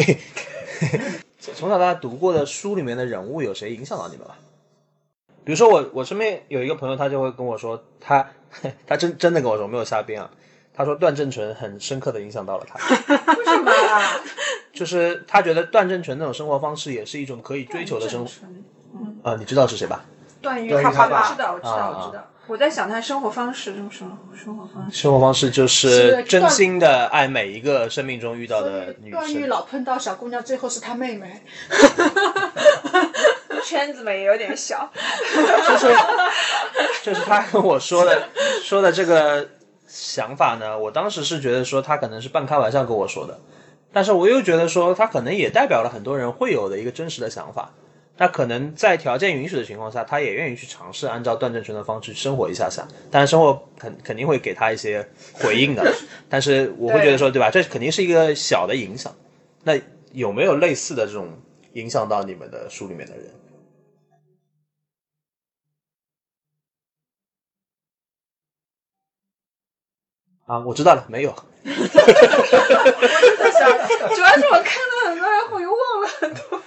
从小到大读过的书里面的人物有谁影响到你们了？比如说我，我身边有一个朋友，他就会跟我说，他他真真的跟我说，没有瞎编啊。他说段正淳很深刻的影响到了他，为什么啊？就是他觉得段正淳那种生活方式也是一种可以追求的生活。啊，你知道是谁吧？段誉他爸知道，我知道，我知道。我在想他生活方式，这种生生活方式。生活方式就是真心的爱每一个生命中遇到的女生段誉。老碰到小姑娘，最后是他妹妹。圈子嘛也有点小，就是就是他跟我说的说的这个想法呢，我当时是觉得说他可能是半开玩笑跟我说的，但是我又觉得说他可能也代表了很多人会有的一个真实的想法。他可能在条件允许的情况下，他也愿意去尝试按照段正淳的方式生活一下下，当然生活肯肯定会给他一些回应的，但是我会觉得说，对吧？这肯定是一个小的影响。那有没有类似的这种影响到你们的书里面的人？啊，我知道了，没有。在想，主要是我看到很多，然后我又忘了很多，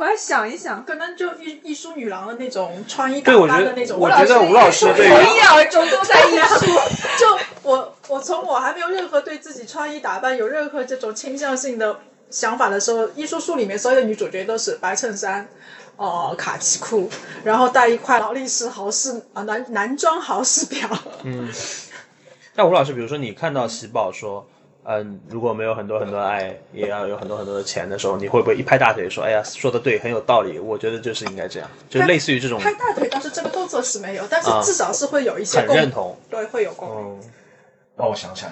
我还想一想。可能就艺艺术女郎的那种穿衣打扮的那种。我觉得吴老师对于一而终都在艺术。就我我从我还没有任何对自己穿衣打扮有任何这种倾向性的想法的时候，艺术书里面所有的女主角都是白衬衫。哦，卡其裤，然后带一块劳力士豪士啊男男装豪士表，嗯那吴老师，比如说你看到喜宝说，嗯，如果没有很多很多爱，也要有很多很多的钱的时候，你会不会一拍大腿说，哎呀，说的对，很有道理，我觉得就是应该这样，就类似于这种拍大腿倒是这个动作是没有，但是啊至少是会有一些很共认同，对，会有共鸣。嗯让我想想，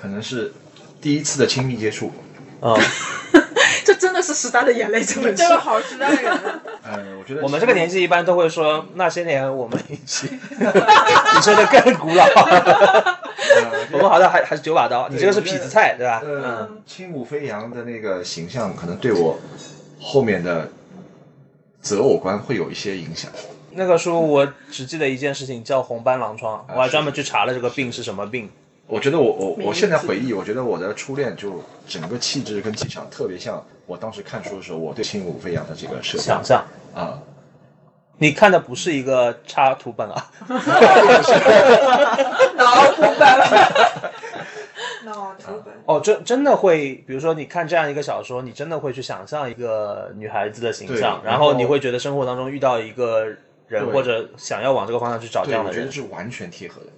可能是第一次的亲密接触。嗯，这真的是《时代的眼泪》这本书这。个好时代人，嗯，我觉得我们这个年纪一般都会说那些年我们一起，你说的更古老，呃 我们好像还还是九把刀，你这个是痞子菜对吧？呃嗯，，轻舞飞扬的那个形象，可能对我后面的择偶观会有一些影响。那个书我只记得一件事情叫红斑狼疮，我还专门去查了这个病是什么病。我觉得我我我现在回忆，我觉得我的初恋就整个气质跟气场特别像我当时看书的时候，我对轻舞飞扬的这个设想想象，啊，你看的不是一个插图本啊，哦，真真的会，比如说你看这样一个小说，你真的会去想象一个女孩子的形象，然后然后你会觉得生活当中遇到一个人，或者想要往这个方向去找这，样的人我觉得，是完全贴合的。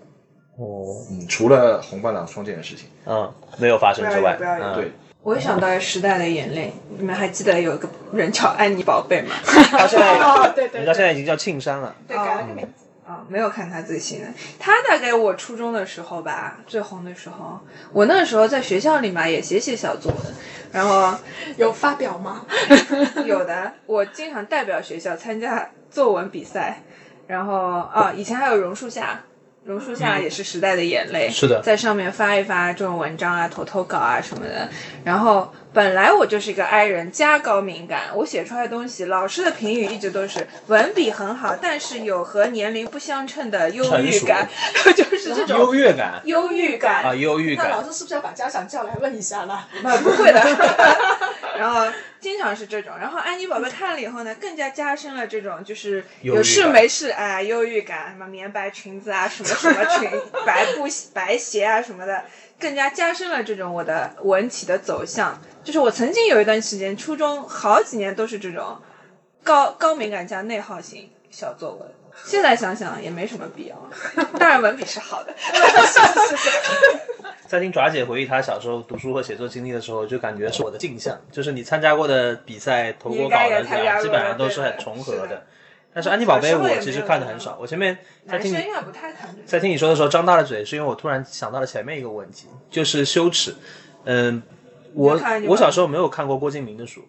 哦，嗯，除了红斑狼疮这件事情，嗯，没有发生之外，嗯。对，我又想到《时代的眼泪》，你们还记得有一个人叫安妮宝贝吗？到现在，哦，对对人家现，在已经叫庆山了，对改了个名字。啊、没有看他最新的。他大概我初中的时候吧，最红的时候，我那个时候在学校里嘛也写写小作文，然后 有发表吗？有的我经常代表学校参加作文比赛，然后啊，以前还有榕树下。榕树下也是时代的眼泪，是的在上面发一发这种文章啊、投投稿啊什么的。然后本来我就是一个 I 人加高敏感，我写出来的东西，老师的评语一直都是文笔很好，但是有和年龄不相称的忧郁感，就是这种优越感。忧郁感。啊，忧郁那老，师是不是要把家长叫来问一下呢？啊，不会的。然后经常是这种，然后安妮宝贝看了以后呢，更加加深了这种就是有事没事哎忧郁感，什么棉白裙子啊，什么什么裙白布白鞋啊什么的，更加加深了这种我的文体的走向。就是我曾经有一段时间，初中好几年都是这种高高敏感加内耗型小作文。现在想想也没什么必要，当然文笔是好的。在听爪姐回忆她小时候读书和写作经历的时候，就感觉是我的镜像，就是你参加过的比赛、投过稿的你应该也参加啊，过基本上都是很重合的。但是安妮宝贝我其实看看的很少，我前面在听。在听你说的时候张大了嘴，是因为我突然想到了前面一个问题，就是羞耻。嗯，我我小时候没有看过郭敬明的书，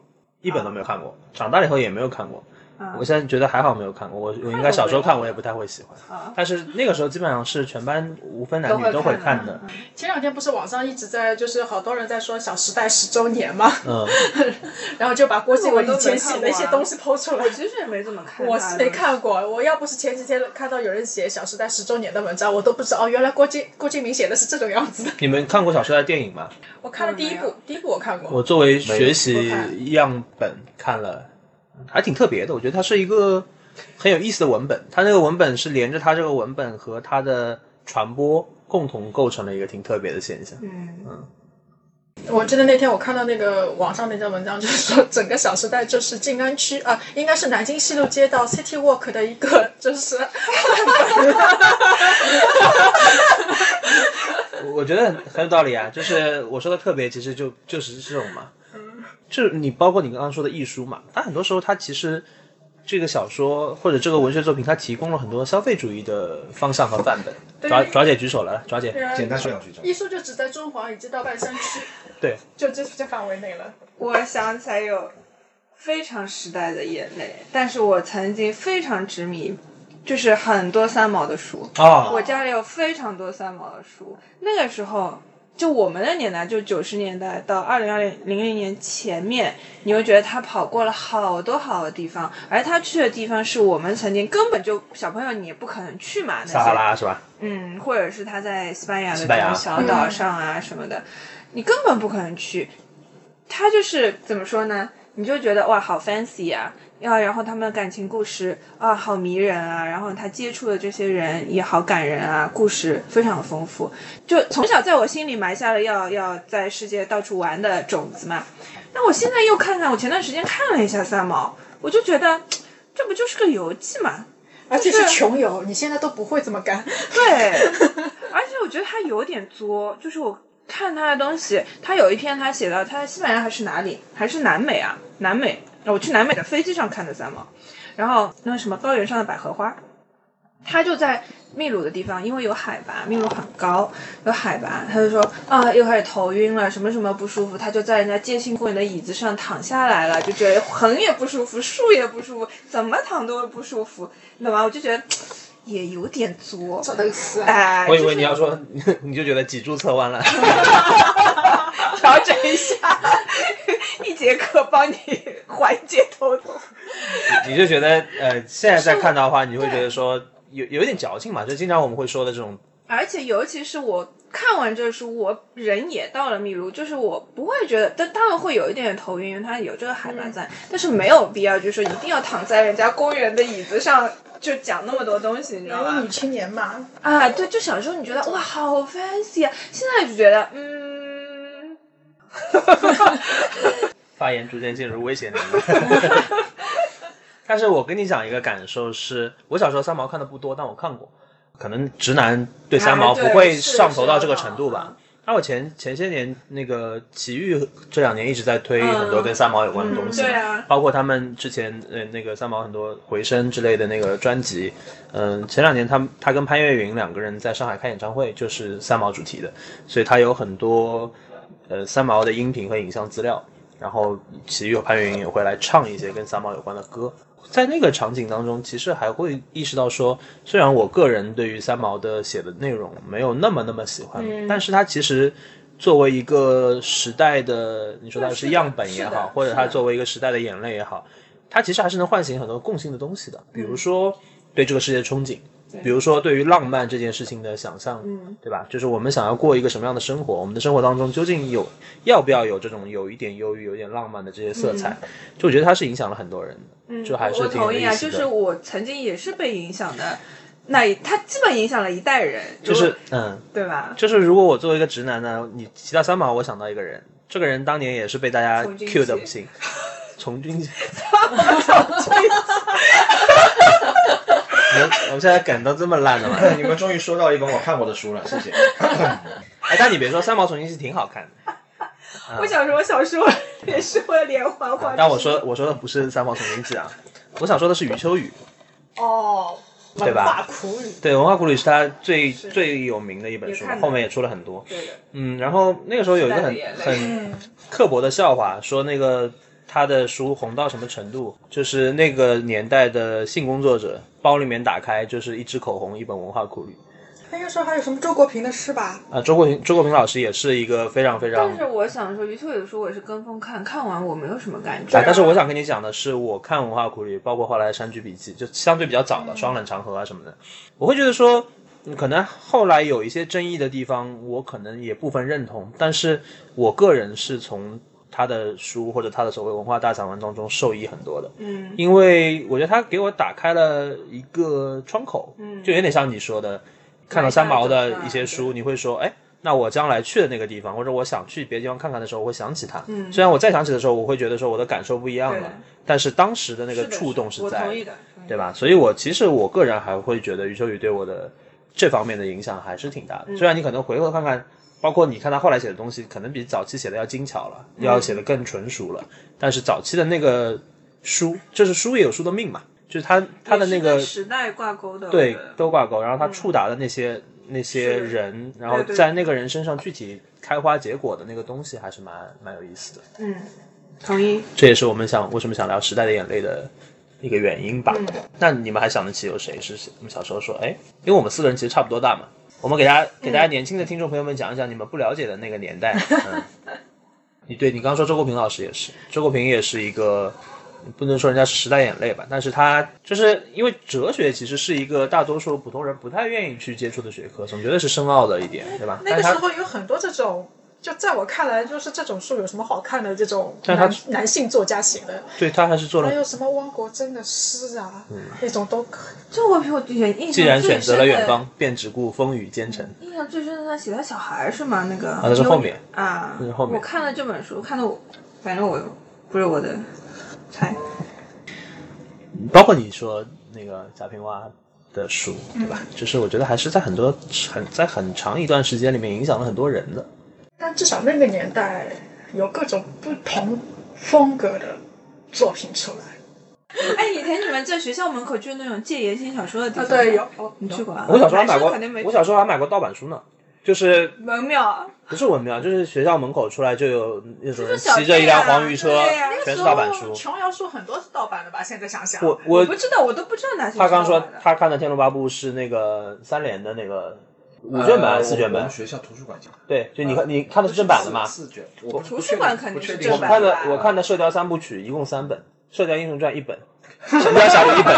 一本都没有看过，长大了以后也没有看过。啊我现在觉得还好没有看过，我我应该小时候看我也不太会喜欢，啊但是那个时候基本上是全班无分男女都会看的。前两天不是网上一直在，就是好多人在说《小时代》十周年嘛，嗯，然后就把郭敬明以前写的一些东西剖出来我。其实也没怎么看，我是没。看过，我要不是前几天看到有人写《小时代》十周年的文章，我都不知道哦，原来郭敬郭敬明写的是这种样子的。你们看过《小时代》电影吗？我看了第一部，第一部我看过。我作为学习样本看了，还挺特别的。我觉得它是一个很有意思的文本，它那个文本是连着它这个文本和它的传播共同构成了一个挺特别的现象。嗯嗯，我记得那天我看到那个网上那篇文章，就是说整个《小时代》就是静安区啊、应该是南京西路街道 City Walk 的一个就是我 我觉得很很有道理啊，就是我说的特别，其实就就是这种嘛，就是你包括你刚刚说的艺术嘛，它很多时候它其实这个小说或者这个文学作品，它提供了很多消费主义的方向和范本。爪爪姐举手了，爪姐，简单说两句。艺术就只在中环以及到半山区，对，就这这范围内了。我想起来有非常时代的眼泪，但是我曾经非常执迷，就是很多三毛的书。啊我家里有非常多三毛的书，那个时候。就我们的年代，就九十年代到二零二零零零年前面，你会觉得他跑过了好多好多地方，而他去的地方是我们曾经根本就小朋友你也不可能去嘛，那些撒哈拉是吧？嗯，或者是他在西班牙的这种小岛上啊什么的，你根本不可能去。他就是怎么说呢？你就觉得哇，好 fancy 啊！要然后他们的感情故事啊，好迷人啊！然后他接触的这些人也好感人啊，故事非常丰富。就从小在我心里埋下了要要在世界到处玩的种子嘛。那我现在又看看，我前段时间看了一下三毛，我就觉得这不就是个游记嘛？而且是穷游，你现在都不会这么干。对，而且我觉得他有点作，就是我看他的东西，他有一篇他写到他在西班牙还是哪里，还是南美啊，南美，我去南美的飞机上看的三毛，然后那个什么高原上的百合花，他就在秘鲁的地方，因为有海拔，秘鲁很高，有海拔，他就说啊，又开始头晕了，什么什么不舒服，他就在人家街心公园的椅子上躺下来了，就觉得横也不舒服，竖也不舒服，怎么躺都不舒服，你懂吗？我就觉得也有点作，真的是我以为你要说，你就觉得脊柱侧弯了。调整一下，一节课帮你缓解头痛。你就觉得呃，现在再看到的话，你会觉得说有有一点矫情嘛，就经常我们会说的这种，而且尤其是我看完这书，我人也到了秘鲁，就是我不会觉得，但当然会有一点点头晕，因为它有这个海拔在，但是没有必要，就是说一定要躺在人家公园的椅子上就讲那么多东西，你知道吗女？青年嘛，啊，对，就小时候你觉得哇好 fancy 啊，现在就觉得嗯，发言逐渐进入危险领域。但是我跟你讲一个感受是，我小时候三毛看的不多，但我看过。可能直男对三毛不会上头到这个程度吧嗯。那我前前些年那个奇遇这两年一直在推很多跟三毛有关的东西对啊包括他们之前呃那个三毛很多回声之类的那个专辑，嗯、前两年他他跟潘越云两个人在上海开演唱会，就是三毛主题的，所以他有很多呃三毛的音频和影像资料，然后奇遇和潘越云也会来唱一些跟三毛有关的歌。在那个场景当中，其实还会意识到说，虽然我个人对于三毛的写的内容没有那么那么喜欢，但是他其实作为一个时代的，你说他是样本也好，或者他作为一个时代的眼泪也好，他其实还是能唤醒很多共性的东西的，比如说对这个世界的憧憬。比如说，对于浪漫这件事情的想象，嗯，对吧？就是我们想要过一个什么样的生活，我们的生活当中究竟有要不要有这种有一点忧郁、有点浪漫的这些色彩？就我觉得它是影响了很多人的。嗯，就还是挺有我同意啊，就是我曾经也是被影响的，那一他基本影响了一代人，就是嗯，对吧？就是如果我作为一个直男呢，你提到三毛，我想到一个人，这个人当年也是被大家 Q 的记不行，从军 们 我们现在梗都这么烂的吗？你们终于说到一本我看过的书了，谢谢。哎，但你别说，三毛从军记挺好看的。我想说，我小时候也是会连环画。但我说我说的不是三毛从军记啊，我想说的是余秋雨。哦，对吧文化苦语，对，《文化苦旅》是他最最有名的一本书后面也出了很多。对的，嗯，然后那个时候有一个很很刻薄的笑话，说那个他的书红到什么程度，就是那个年代的性工作者包里面打开就是一支口红，一本《文化苦旅》那个时候还有什么周国平的诗吧？啊。周国平周国平老师也是一个非常非常但是我想说，余秋雨的书我也是跟风看，看完我没有什么感觉。啊，但是我想跟你讲的是，我看《文化苦旅》，包括后来《山居笔记》，就相对比较早的《双冷长河》啊什么的，我会觉得说，嗯可能后来有一些争议的地方，我可能也部分认同，但是我个人是从他的书或者他的所谓文化大散文当中受益很多的，嗯因为我觉得他给我打开了一个窗口，嗯就有点像你说的，看到三毛的一些书，你会说，哎。那我将来去的那个地方，或者我想去别的地方看看的时候，我会想起他。嗯虽然我再想起的时候，我会觉得说我的感受不一样了，但是当时的那个触动是在对吧？所以我其实我个人还会觉得余秋雨对我的这方面的影响还是挺大的。嗯虽然你可能回头看看，包括你看他后来写的东西，可能比早期写的要精巧了，嗯要写的更纯熟了，但是早期的那个书，就是书也有书的命嘛，就是他他的那个时代挂钩的，对都挂钩，然后他触达的那些、那些人，然后在那个人身上具体开花结果的那个东西，还是蛮蛮有意思的。嗯，同意。这也是我们想为什么想聊《时代的眼泪》的一个原因吧。嗯那你们还想得起有谁是我们小时候说，哎，因为我们四个人其实差不多大嘛，我们给大家给大家年轻的听众朋友们讲一讲你们不了解的那个年代。嗯，你对你刚刚说周国平老师也是，周国平也是一个。不能说人家是时代眼泪吧，但是他就是因为哲学其实是一个大多数普通人不太愿意去接触的学科，总觉得是深奥的一点，对吧？那个时但是他候有很多这种，就在我看来，就是这种书有什么好看的？这种但他男男性作家写的，对他还是做了还有什么汪国真的诗啊，那种都可以。周国平我印象既然选择了远方，便只顾风雨兼程。印象最深的他写他小孩是吗？那个啊那是后面啊，那是后面我看了这本书，看的我，反正我不是我的菜。包括你说那个贾平凹的书，对吧？就是我觉得还是在很多很在很长一段时间里面影响了很多人的。但至少那个年代有各种不同风格的作品出来。哎，以前你们在学校门口就是那种借言情小说的地啊，方，对，有。你去过啊？我小时候还买过我小时候还买过盗版书呢，就是文庙，不是文庙，就是学校门口出来就有那种骑着一辆黄鱼车对呀，全是盗版书。琼瑶书很多是盗版的吧？现在想想，我我我不知道，我都不知道哪些。他刚说他看的《天龙八部》是那个三联的那个五卷本还是四卷本呃？学校图书馆讲，对，就你看你看的是正版的嘛？四卷，我图书馆肯定是正版看的我看的《射雕三部曲》一共三本，《射雕英雄传》一本，《神雕侠侣》一本，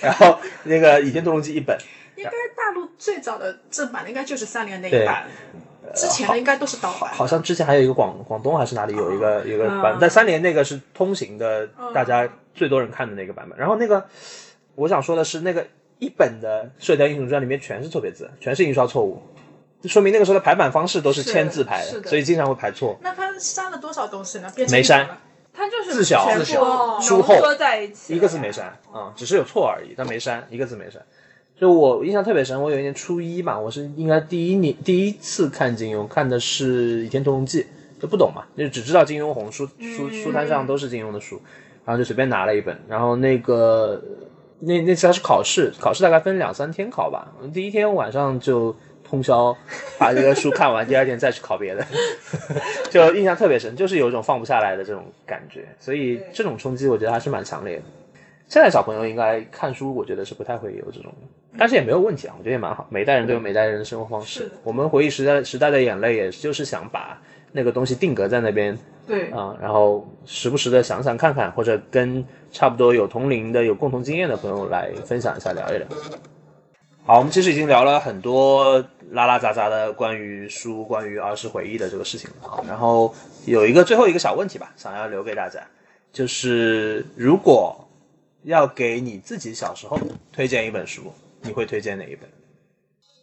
然后那个《倚天屠龙记》一本。应该大陆最早的正版的应该就是三联那一版，之前的应该都是盗版。好像之前还有一个广广东还是哪里有一个有一个版本，嗯在三联那个是通行的，大家最多人看的那个版本。然后那个我想说的是，那个一本的《射雕英雄传》里面全是错别字，全是印刷错误，说明那个时候的排版方式都是是签字排是的所以经常会排错。那他删了多少东西呢？变没删一本了它就是字小字小浓书厚缩在一起，一个字没删啊、只是有错而已，但没删，一个字没删。就我印象特别深，我有一年初一嘛，我是应该第一年第一次看金庸，看的是《倚天屠龙记》，就不懂嘛，就只知道金庸红书书书摊上都是金庸的书，然后就随便拿了一本，然后那个那那次还是考试，考试大概分两三天考吧，第一天晚上就通宵把这个书看完，第二天再去考别的，就印象特别深，就是有一种放不下来的这种感觉，所以这种冲击我觉得还是蛮强烈的。现在小朋友应该看书，我觉得是不太会有这种，但是也没有问题啊，我觉得也蛮好。每代人都有每代人的生活方式。我们回忆时代时代的眼泪，也就是想把那个东西定格在那边对，啊、然后时不时的想想看看，或者跟差不多有同龄的、有共同经验的朋友来分享一下，聊一聊。好，我们其实已经聊了很多拉拉杂杂的关于书、关于儿时回忆的这个事情了啊。然后有一个最后一个小问题吧，想要留给大家，就是如果要给你自己小时候推荐一本书，你会推荐哪一本？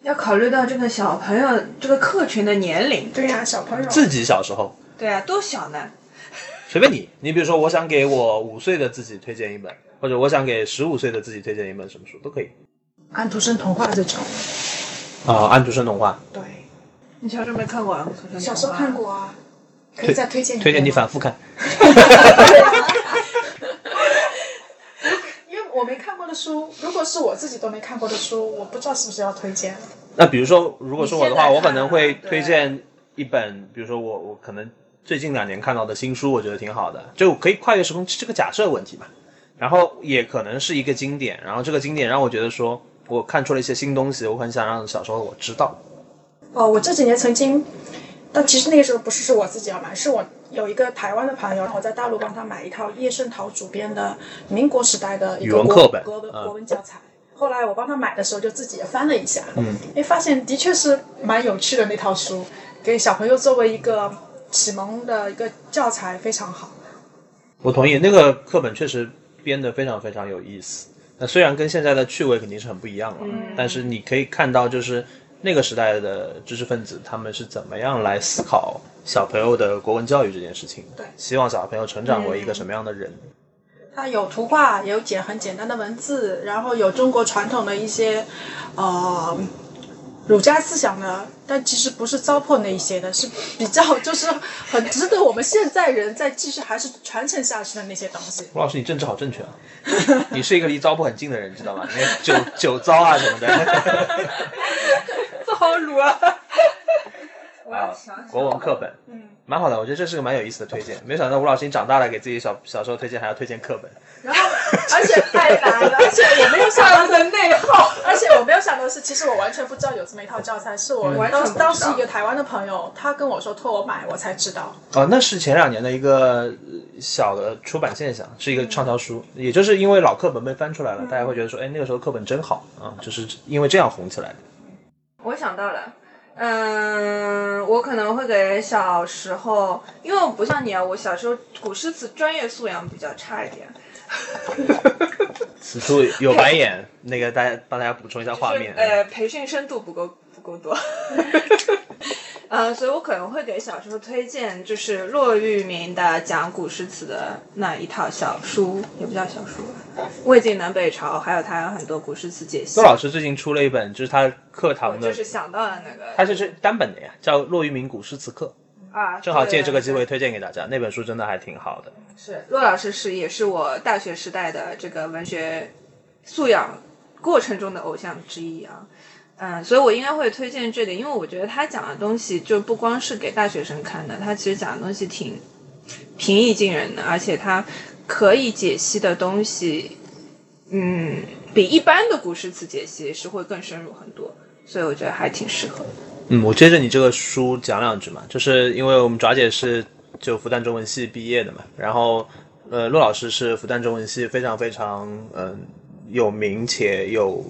要考虑到这个小朋友这个客群的年龄，对呀、小朋友自己小时候，对啊，多小呢？随便你。你比如说，我想给我五岁的自己推荐一本，或者我想给十五岁的自己推荐一本什么书都可以。安徒生童话这种，啊，安徒生童话，对，你小时候没看过啊？小时候看。过啊，可以再推荐一推荐你反复看。因为我没看过的的书，如果是我自己都没看过的书，我不知道是不是要推荐。那比如说，如果是我的话，我可能会推荐一本，比如说我我可能最近两年看到的新书，我觉得挺好的，就可以跨越时空，这个假设问题嘛。然后也可能是一个经典，然后这个经典让我觉得说，我看出了一些新东西，我很想让小时候我知道。哦，我这几年曾经，但其实那个时候不是是我自己要买，是我有一个台湾的朋友，我在大陆帮他买一套叶圣陶主编的民国时代的一语个国文课本嗯国文国文教材。后来我帮他买的时候，就自己也翻了一下，嗯，哎，发现的确是蛮有趣的那套书，给小朋友作为一个启蒙的一个教材非常好。我同意，那个课本确实编得非常非常有意思。那虽然跟现在的趣味肯定是很不一样了，但是你可以看到，就是那个时代的知识分子他们是怎么样来思考小朋友的国文教育这件事情，对希望小朋友成长为一个什么样的人。他有图画，有简很简单的文字，然后有中国传统的一些，呃，儒家思想呢，但其实不是糟粕那一些的，是比较就是很值得我们现在人再继续还是传承下去的那些东西。吴老师，你政治好正确啊！你是一个离糟粕很近的人，知道吗？你酒酒糟啊什么的。好撸啊！啊，国文课本，嗯，蛮好的，我觉得这是个蛮有意思的推荐。没想到吴老师你长大了，给自己小小时候推荐还要推荐课本。然后，而且太难了，而且我没有想到的内耗，而且我没有想到的是，其实我完全不知道有这么一套教材，是我当完全不知道当时一个台湾的朋友，他跟我说托我买，我才知道。哦，那是前两年的一个呃小的出版现象，是一个畅销书，也就是因为老课本被翻出来了，大家会觉得说，哎，那个时候课本真好啊，就是因为这样红起来的。我想到了，嗯，我可能会给小时候，因为我不像你啊，我小时候古诗词专业素养比较差一点，此处有白眼，那个大家帮大家补充一下画面。呃，培训深度不够不够多。呃，所以我可能会给小时候推荐，就是骆玉明的讲古诗词的那一套小书，也不叫小书吧，《魏晋南北朝》，还有他有很多古诗词解析骆。老师最近出了一本，就是他课堂的就是，想到了那个，他就是单本的呀，叫《骆玉明古诗词课啊，》，正好借这个机会推荐给大家。那本书真的还挺好的。是骆老师是也是我大学时代的这个文学素养过程中的偶像之一啊。嗯，所以我应该会推荐这个，因为我觉得他讲的东西就不光是给大学生看的，他其实讲的东西挺平易近人的，而且他可以解析的东西，嗯，比一般的古诗词解析是会更深入很多，所以我觉得还挺适合。嗯，我接着你这个书讲两句嘛，就是因为我们爪姐是就复旦中文系毕业的嘛，然后呃，骆老师是复旦中文系非常非常嗯、有名且有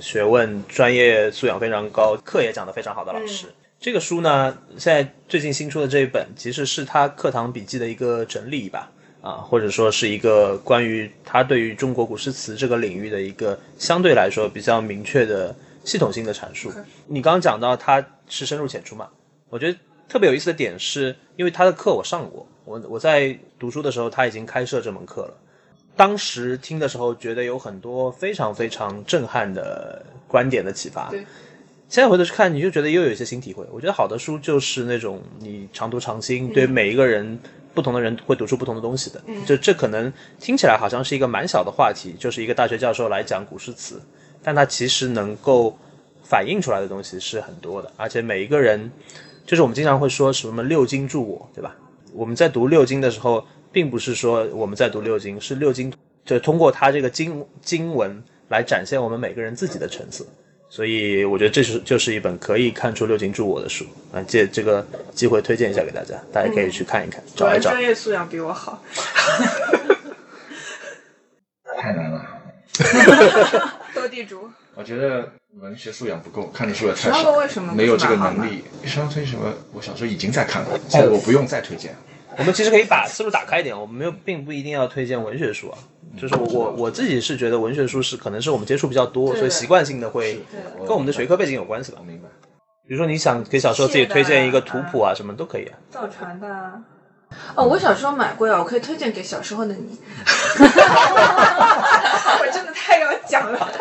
学问、专业素养非常高，课也讲得非常好的老师。这个书呢，现在最近新出的这一本，其实是他课堂笔记的一个整理吧，啊，或者说是一个关于他对于中国古诗词这个领域的一个相对来说比较明确的系统性的阐述。你刚刚讲到他是深入浅出嘛，我觉得特别有意思的点是，因为他的课我上过，我我在读书的时候他已经开设这门课了。当时听的时候，觉得有很多非常非常震撼的观点的启发。对现在回头去看，你就觉得又有一些新体会。我觉得好的书就是那种你常读常新，对每一个人不同的人会读出不同的东西的。就这可能听起来好像是一个蛮小的话题，就是一个大学教授来讲古诗词，但它其实能够反映出来的东西是很多的，而且每一个人，就是我们经常会说什么六经注我，对吧？我们在读六经的时候，并不是说我们在读六经，是六经就通过它这个经经文来展现我们每个人自己的层次。所以我觉得这是就是一本可以看出六经注我的书啊，借这个机会推荐一下给大家，大家可以去看一看，果找一找。专业素养比我好。太难了。斗地主，我觉得文学素养不够，看的书也太少，个为什么没有这个能力。十二推什么？我小时候已经在看了，现在我不用再推荐。我们其实可以把思路打开一点，我们没有并不一定要推荐文学书啊。就是我我我自己是觉得文学书是可能是我们接触比较多，所以习惯性的会跟我们的学科背景有关系吧我。明白。比如说你想给小时候自己推荐一个图谱啊，什么都可以啊。造船的啊。哦，我小时候买过呀，我可以推荐给小时候的你。我真的太要讲了。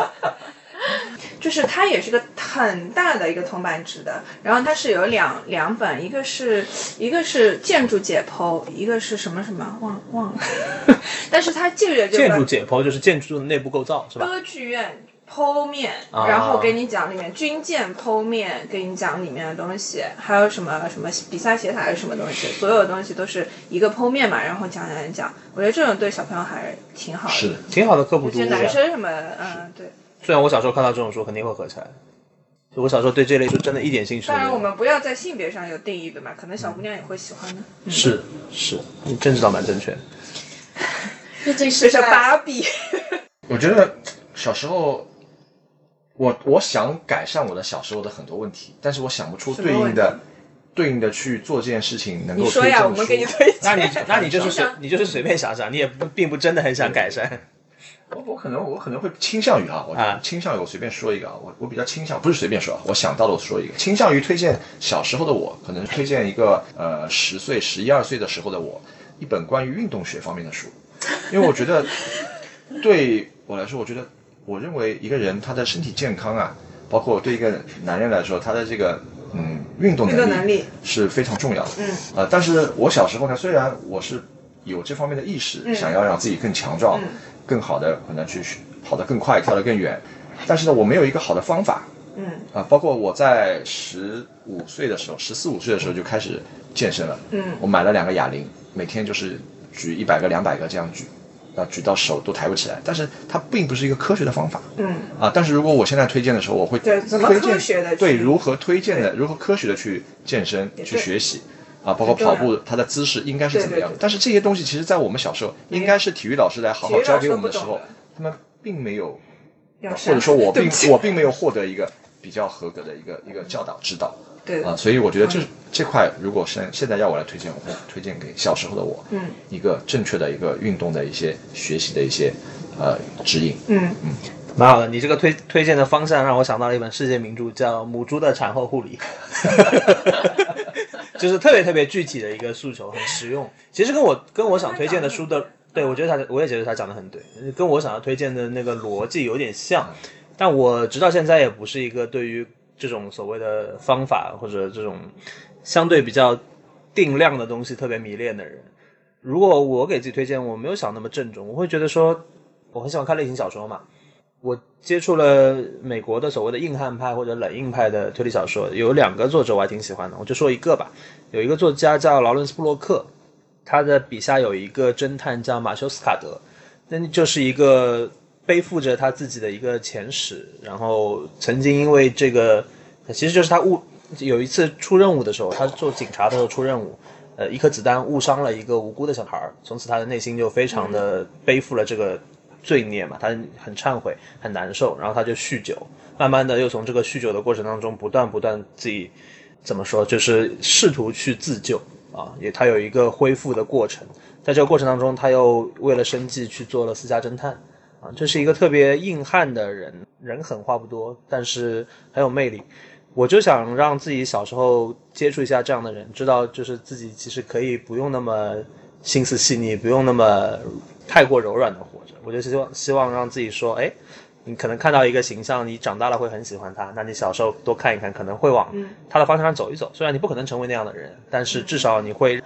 就是它也是个很大的一个铜版纸的，然后它是有两两本，一个是一个是建筑解剖，一个是什么什么忘忘了，但是它这个就建筑解剖就是建筑的内部构造是吧？歌剧院剖面，啊然后给你讲里面军舰剖面，给你讲里面的东西，还有什么什么比萨斜塔还是什么东西，所有的东西都是一个剖面嘛，然后讲讲讲，我觉得这种对小朋友还是挺好的。是，挺好的科普尤其是读物。男生什么，嗯，对。虽然我小时候看到这种书肯定会合起来，就我小时候对这类书真的一点兴趣都没有。当然，我们不要在性别上有定义，对吧？可能小姑娘也会喜欢的。嗯是是，你真知道蛮正确的。毕竟是是在芭比，我觉得小时候，我我想改善我的小时候的很多问题，但是我想不出对应的对应的去做这件事情能够你说呀，我们给你推荐。那你那你就是你就是随便想想，你也不并不真的很想改善。我我可能我可能会倾向于啊，我啊。倾向于我随便说一个啊，我我比较倾向不是随便说啊，我想到了我说一个，倾向于推荐小时候的我，可能推荐一个呃十岁十一二岁的时候的我一本关于运动学方面的书，因为我觉得 对我来说，我觉得我认为一个人他的身体健康啊，包括对一个男人来说，他的这个嗯运动能力是非常重要的。嗯，呃，但是我小时候呢，虽然我是有这方面的意识，想要让自己更强壮，嗯更好的可能去跑得更快，跳得更远，但是呢，我没有一个好的方法。嗯啊，包括我在十五岁的时候，十四五岁的时候就开始健身了。嗯我买了两个哑铃，每天就是举一百个、两百个这样举，啊，举到手都抬不起来。但是它并不是一个科学的方法。嗯，啊，但是如果我现在推荐的时候，我会对怎么推荐科学的对如何推荐的，如何科学的去健身去学习啊，包括跑步它的姿势应该是怎么样对对对。但是这些东西其实，在我们小时候，应该是体育老师来好好教给我们的时候他们并没有，或者说我并我并没有获得一个比较合格的一个一个教导指导对。啊，所以我觉得这这块如果是现在要我来推荐，我会推荐给小时候的我，嗯。一个正确的一个运动的一些学习的一些呃指引。嗯。嗯。蛮好的，你这个推推荐的方向让我想到了一本世界名著，叫《母猪的产后护理》，就是特别特别具体的一个诉求，很实用。其实跟我跟我想推荐的书的，对我觉得他我也觉得他讲的很对，跟我想要推荐的那个逻辑有点像。但我直到现在也不是一个对于这种所谓的方法或者这种相对比较定量的东西特别迷恋的人。如果我给自己推荐，我没有想那么郑重，我会觉得说，我很喜欢看类型小说嘛，我接触了美国的所谓的硬汉派或者冷硬派的推理小说，有两个作者我还挺喜欢的，我就说一个吧。有一个作家叫劳伦斯·布洛克，他的笔下有一个侦探叫马修斯卡德，那就是一个背负着他自己的一个前史，然后曾经因为这个，其实就是他误有一次出任务的时候，他做警察的时候出任务，呃，一颗子弹误伤了一个无辜的小孩，从此他的内心就非常的背负了这个罪孽嘛，他很忏悔，很难受，然后他就酗酒，慢慢的又从这个酗酒的过程当中不断不断自己怎么说，就是试图去自救啊，也他有一个恢复的过程，在这个过程当中，他又为了生计去做了私家侦探啊，这是一个特别硬汉的人，人狠话不多，但是很有魅力。我就想让自己小时候接触一下这样的人，知道就是自己其实可以不用那么心思细腻，不用那么太过柔软的。我就希望希望让自己说，哎，你可能看到一个形象，你长大了会很喜欢他，那你小时候多看一看，可能会往他的方向上走一走。虽然你不可能成为那样的人，但是至少你会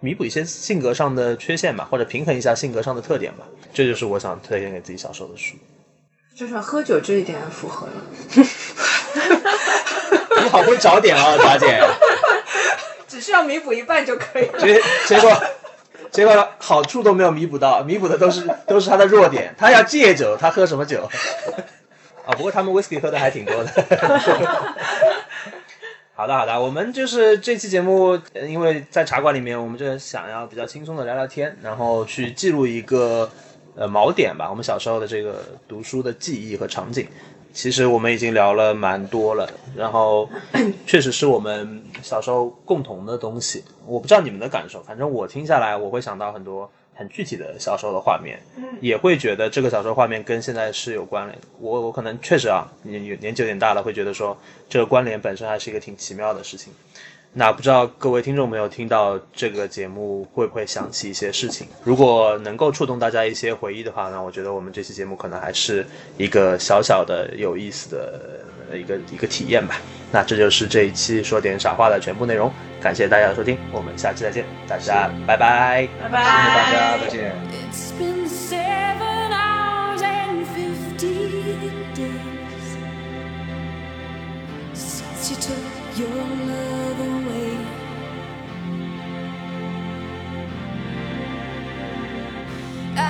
弥补一些性格上的缺陷吧，或者平衡一下性格上的特点吧。这就是我想推荐给自己小时候的书。至少喝酒这一点符合了。你好会找点啊，达姐。只需要弥补一半就可以了。结结果结果好处都没有弥补到，弥补的都是 都是他的弱点。他要戒酒，他喝什么酒？啊，不过他们 whisky 喝的还挺多的。好的好的，我们就是这期节目，因为在茶馆里面，我们就想要比较轻松的聊聊天，然后去记录一个呃锚点吧，我们小时候的这个读书的记忆和场景。其实我们已经聊了蛮多了，然后 确实是我们小时候共同的东西。我不知道你们的感受，反正我听下来，我会想到很多很具体的小时候的画面，也会觉得这个小时候画面跟现在是有关联的。我我可能确实啊，年年纪有点大了，会觉得说这个关联本身还是一个挺奇妙的事情。那不知道各位听众朋友听到这个节目会不会想起一些事情？如果能够触动大家一些回忆的话，那我觉得我们这期节目可能还是一个小小的有意思的一个一个体验吧。那这就是这一期说点傻话的全部内容，感谢大家的收听，我们下期再见，大家拜拜。拜拜。谢谢大家，再见。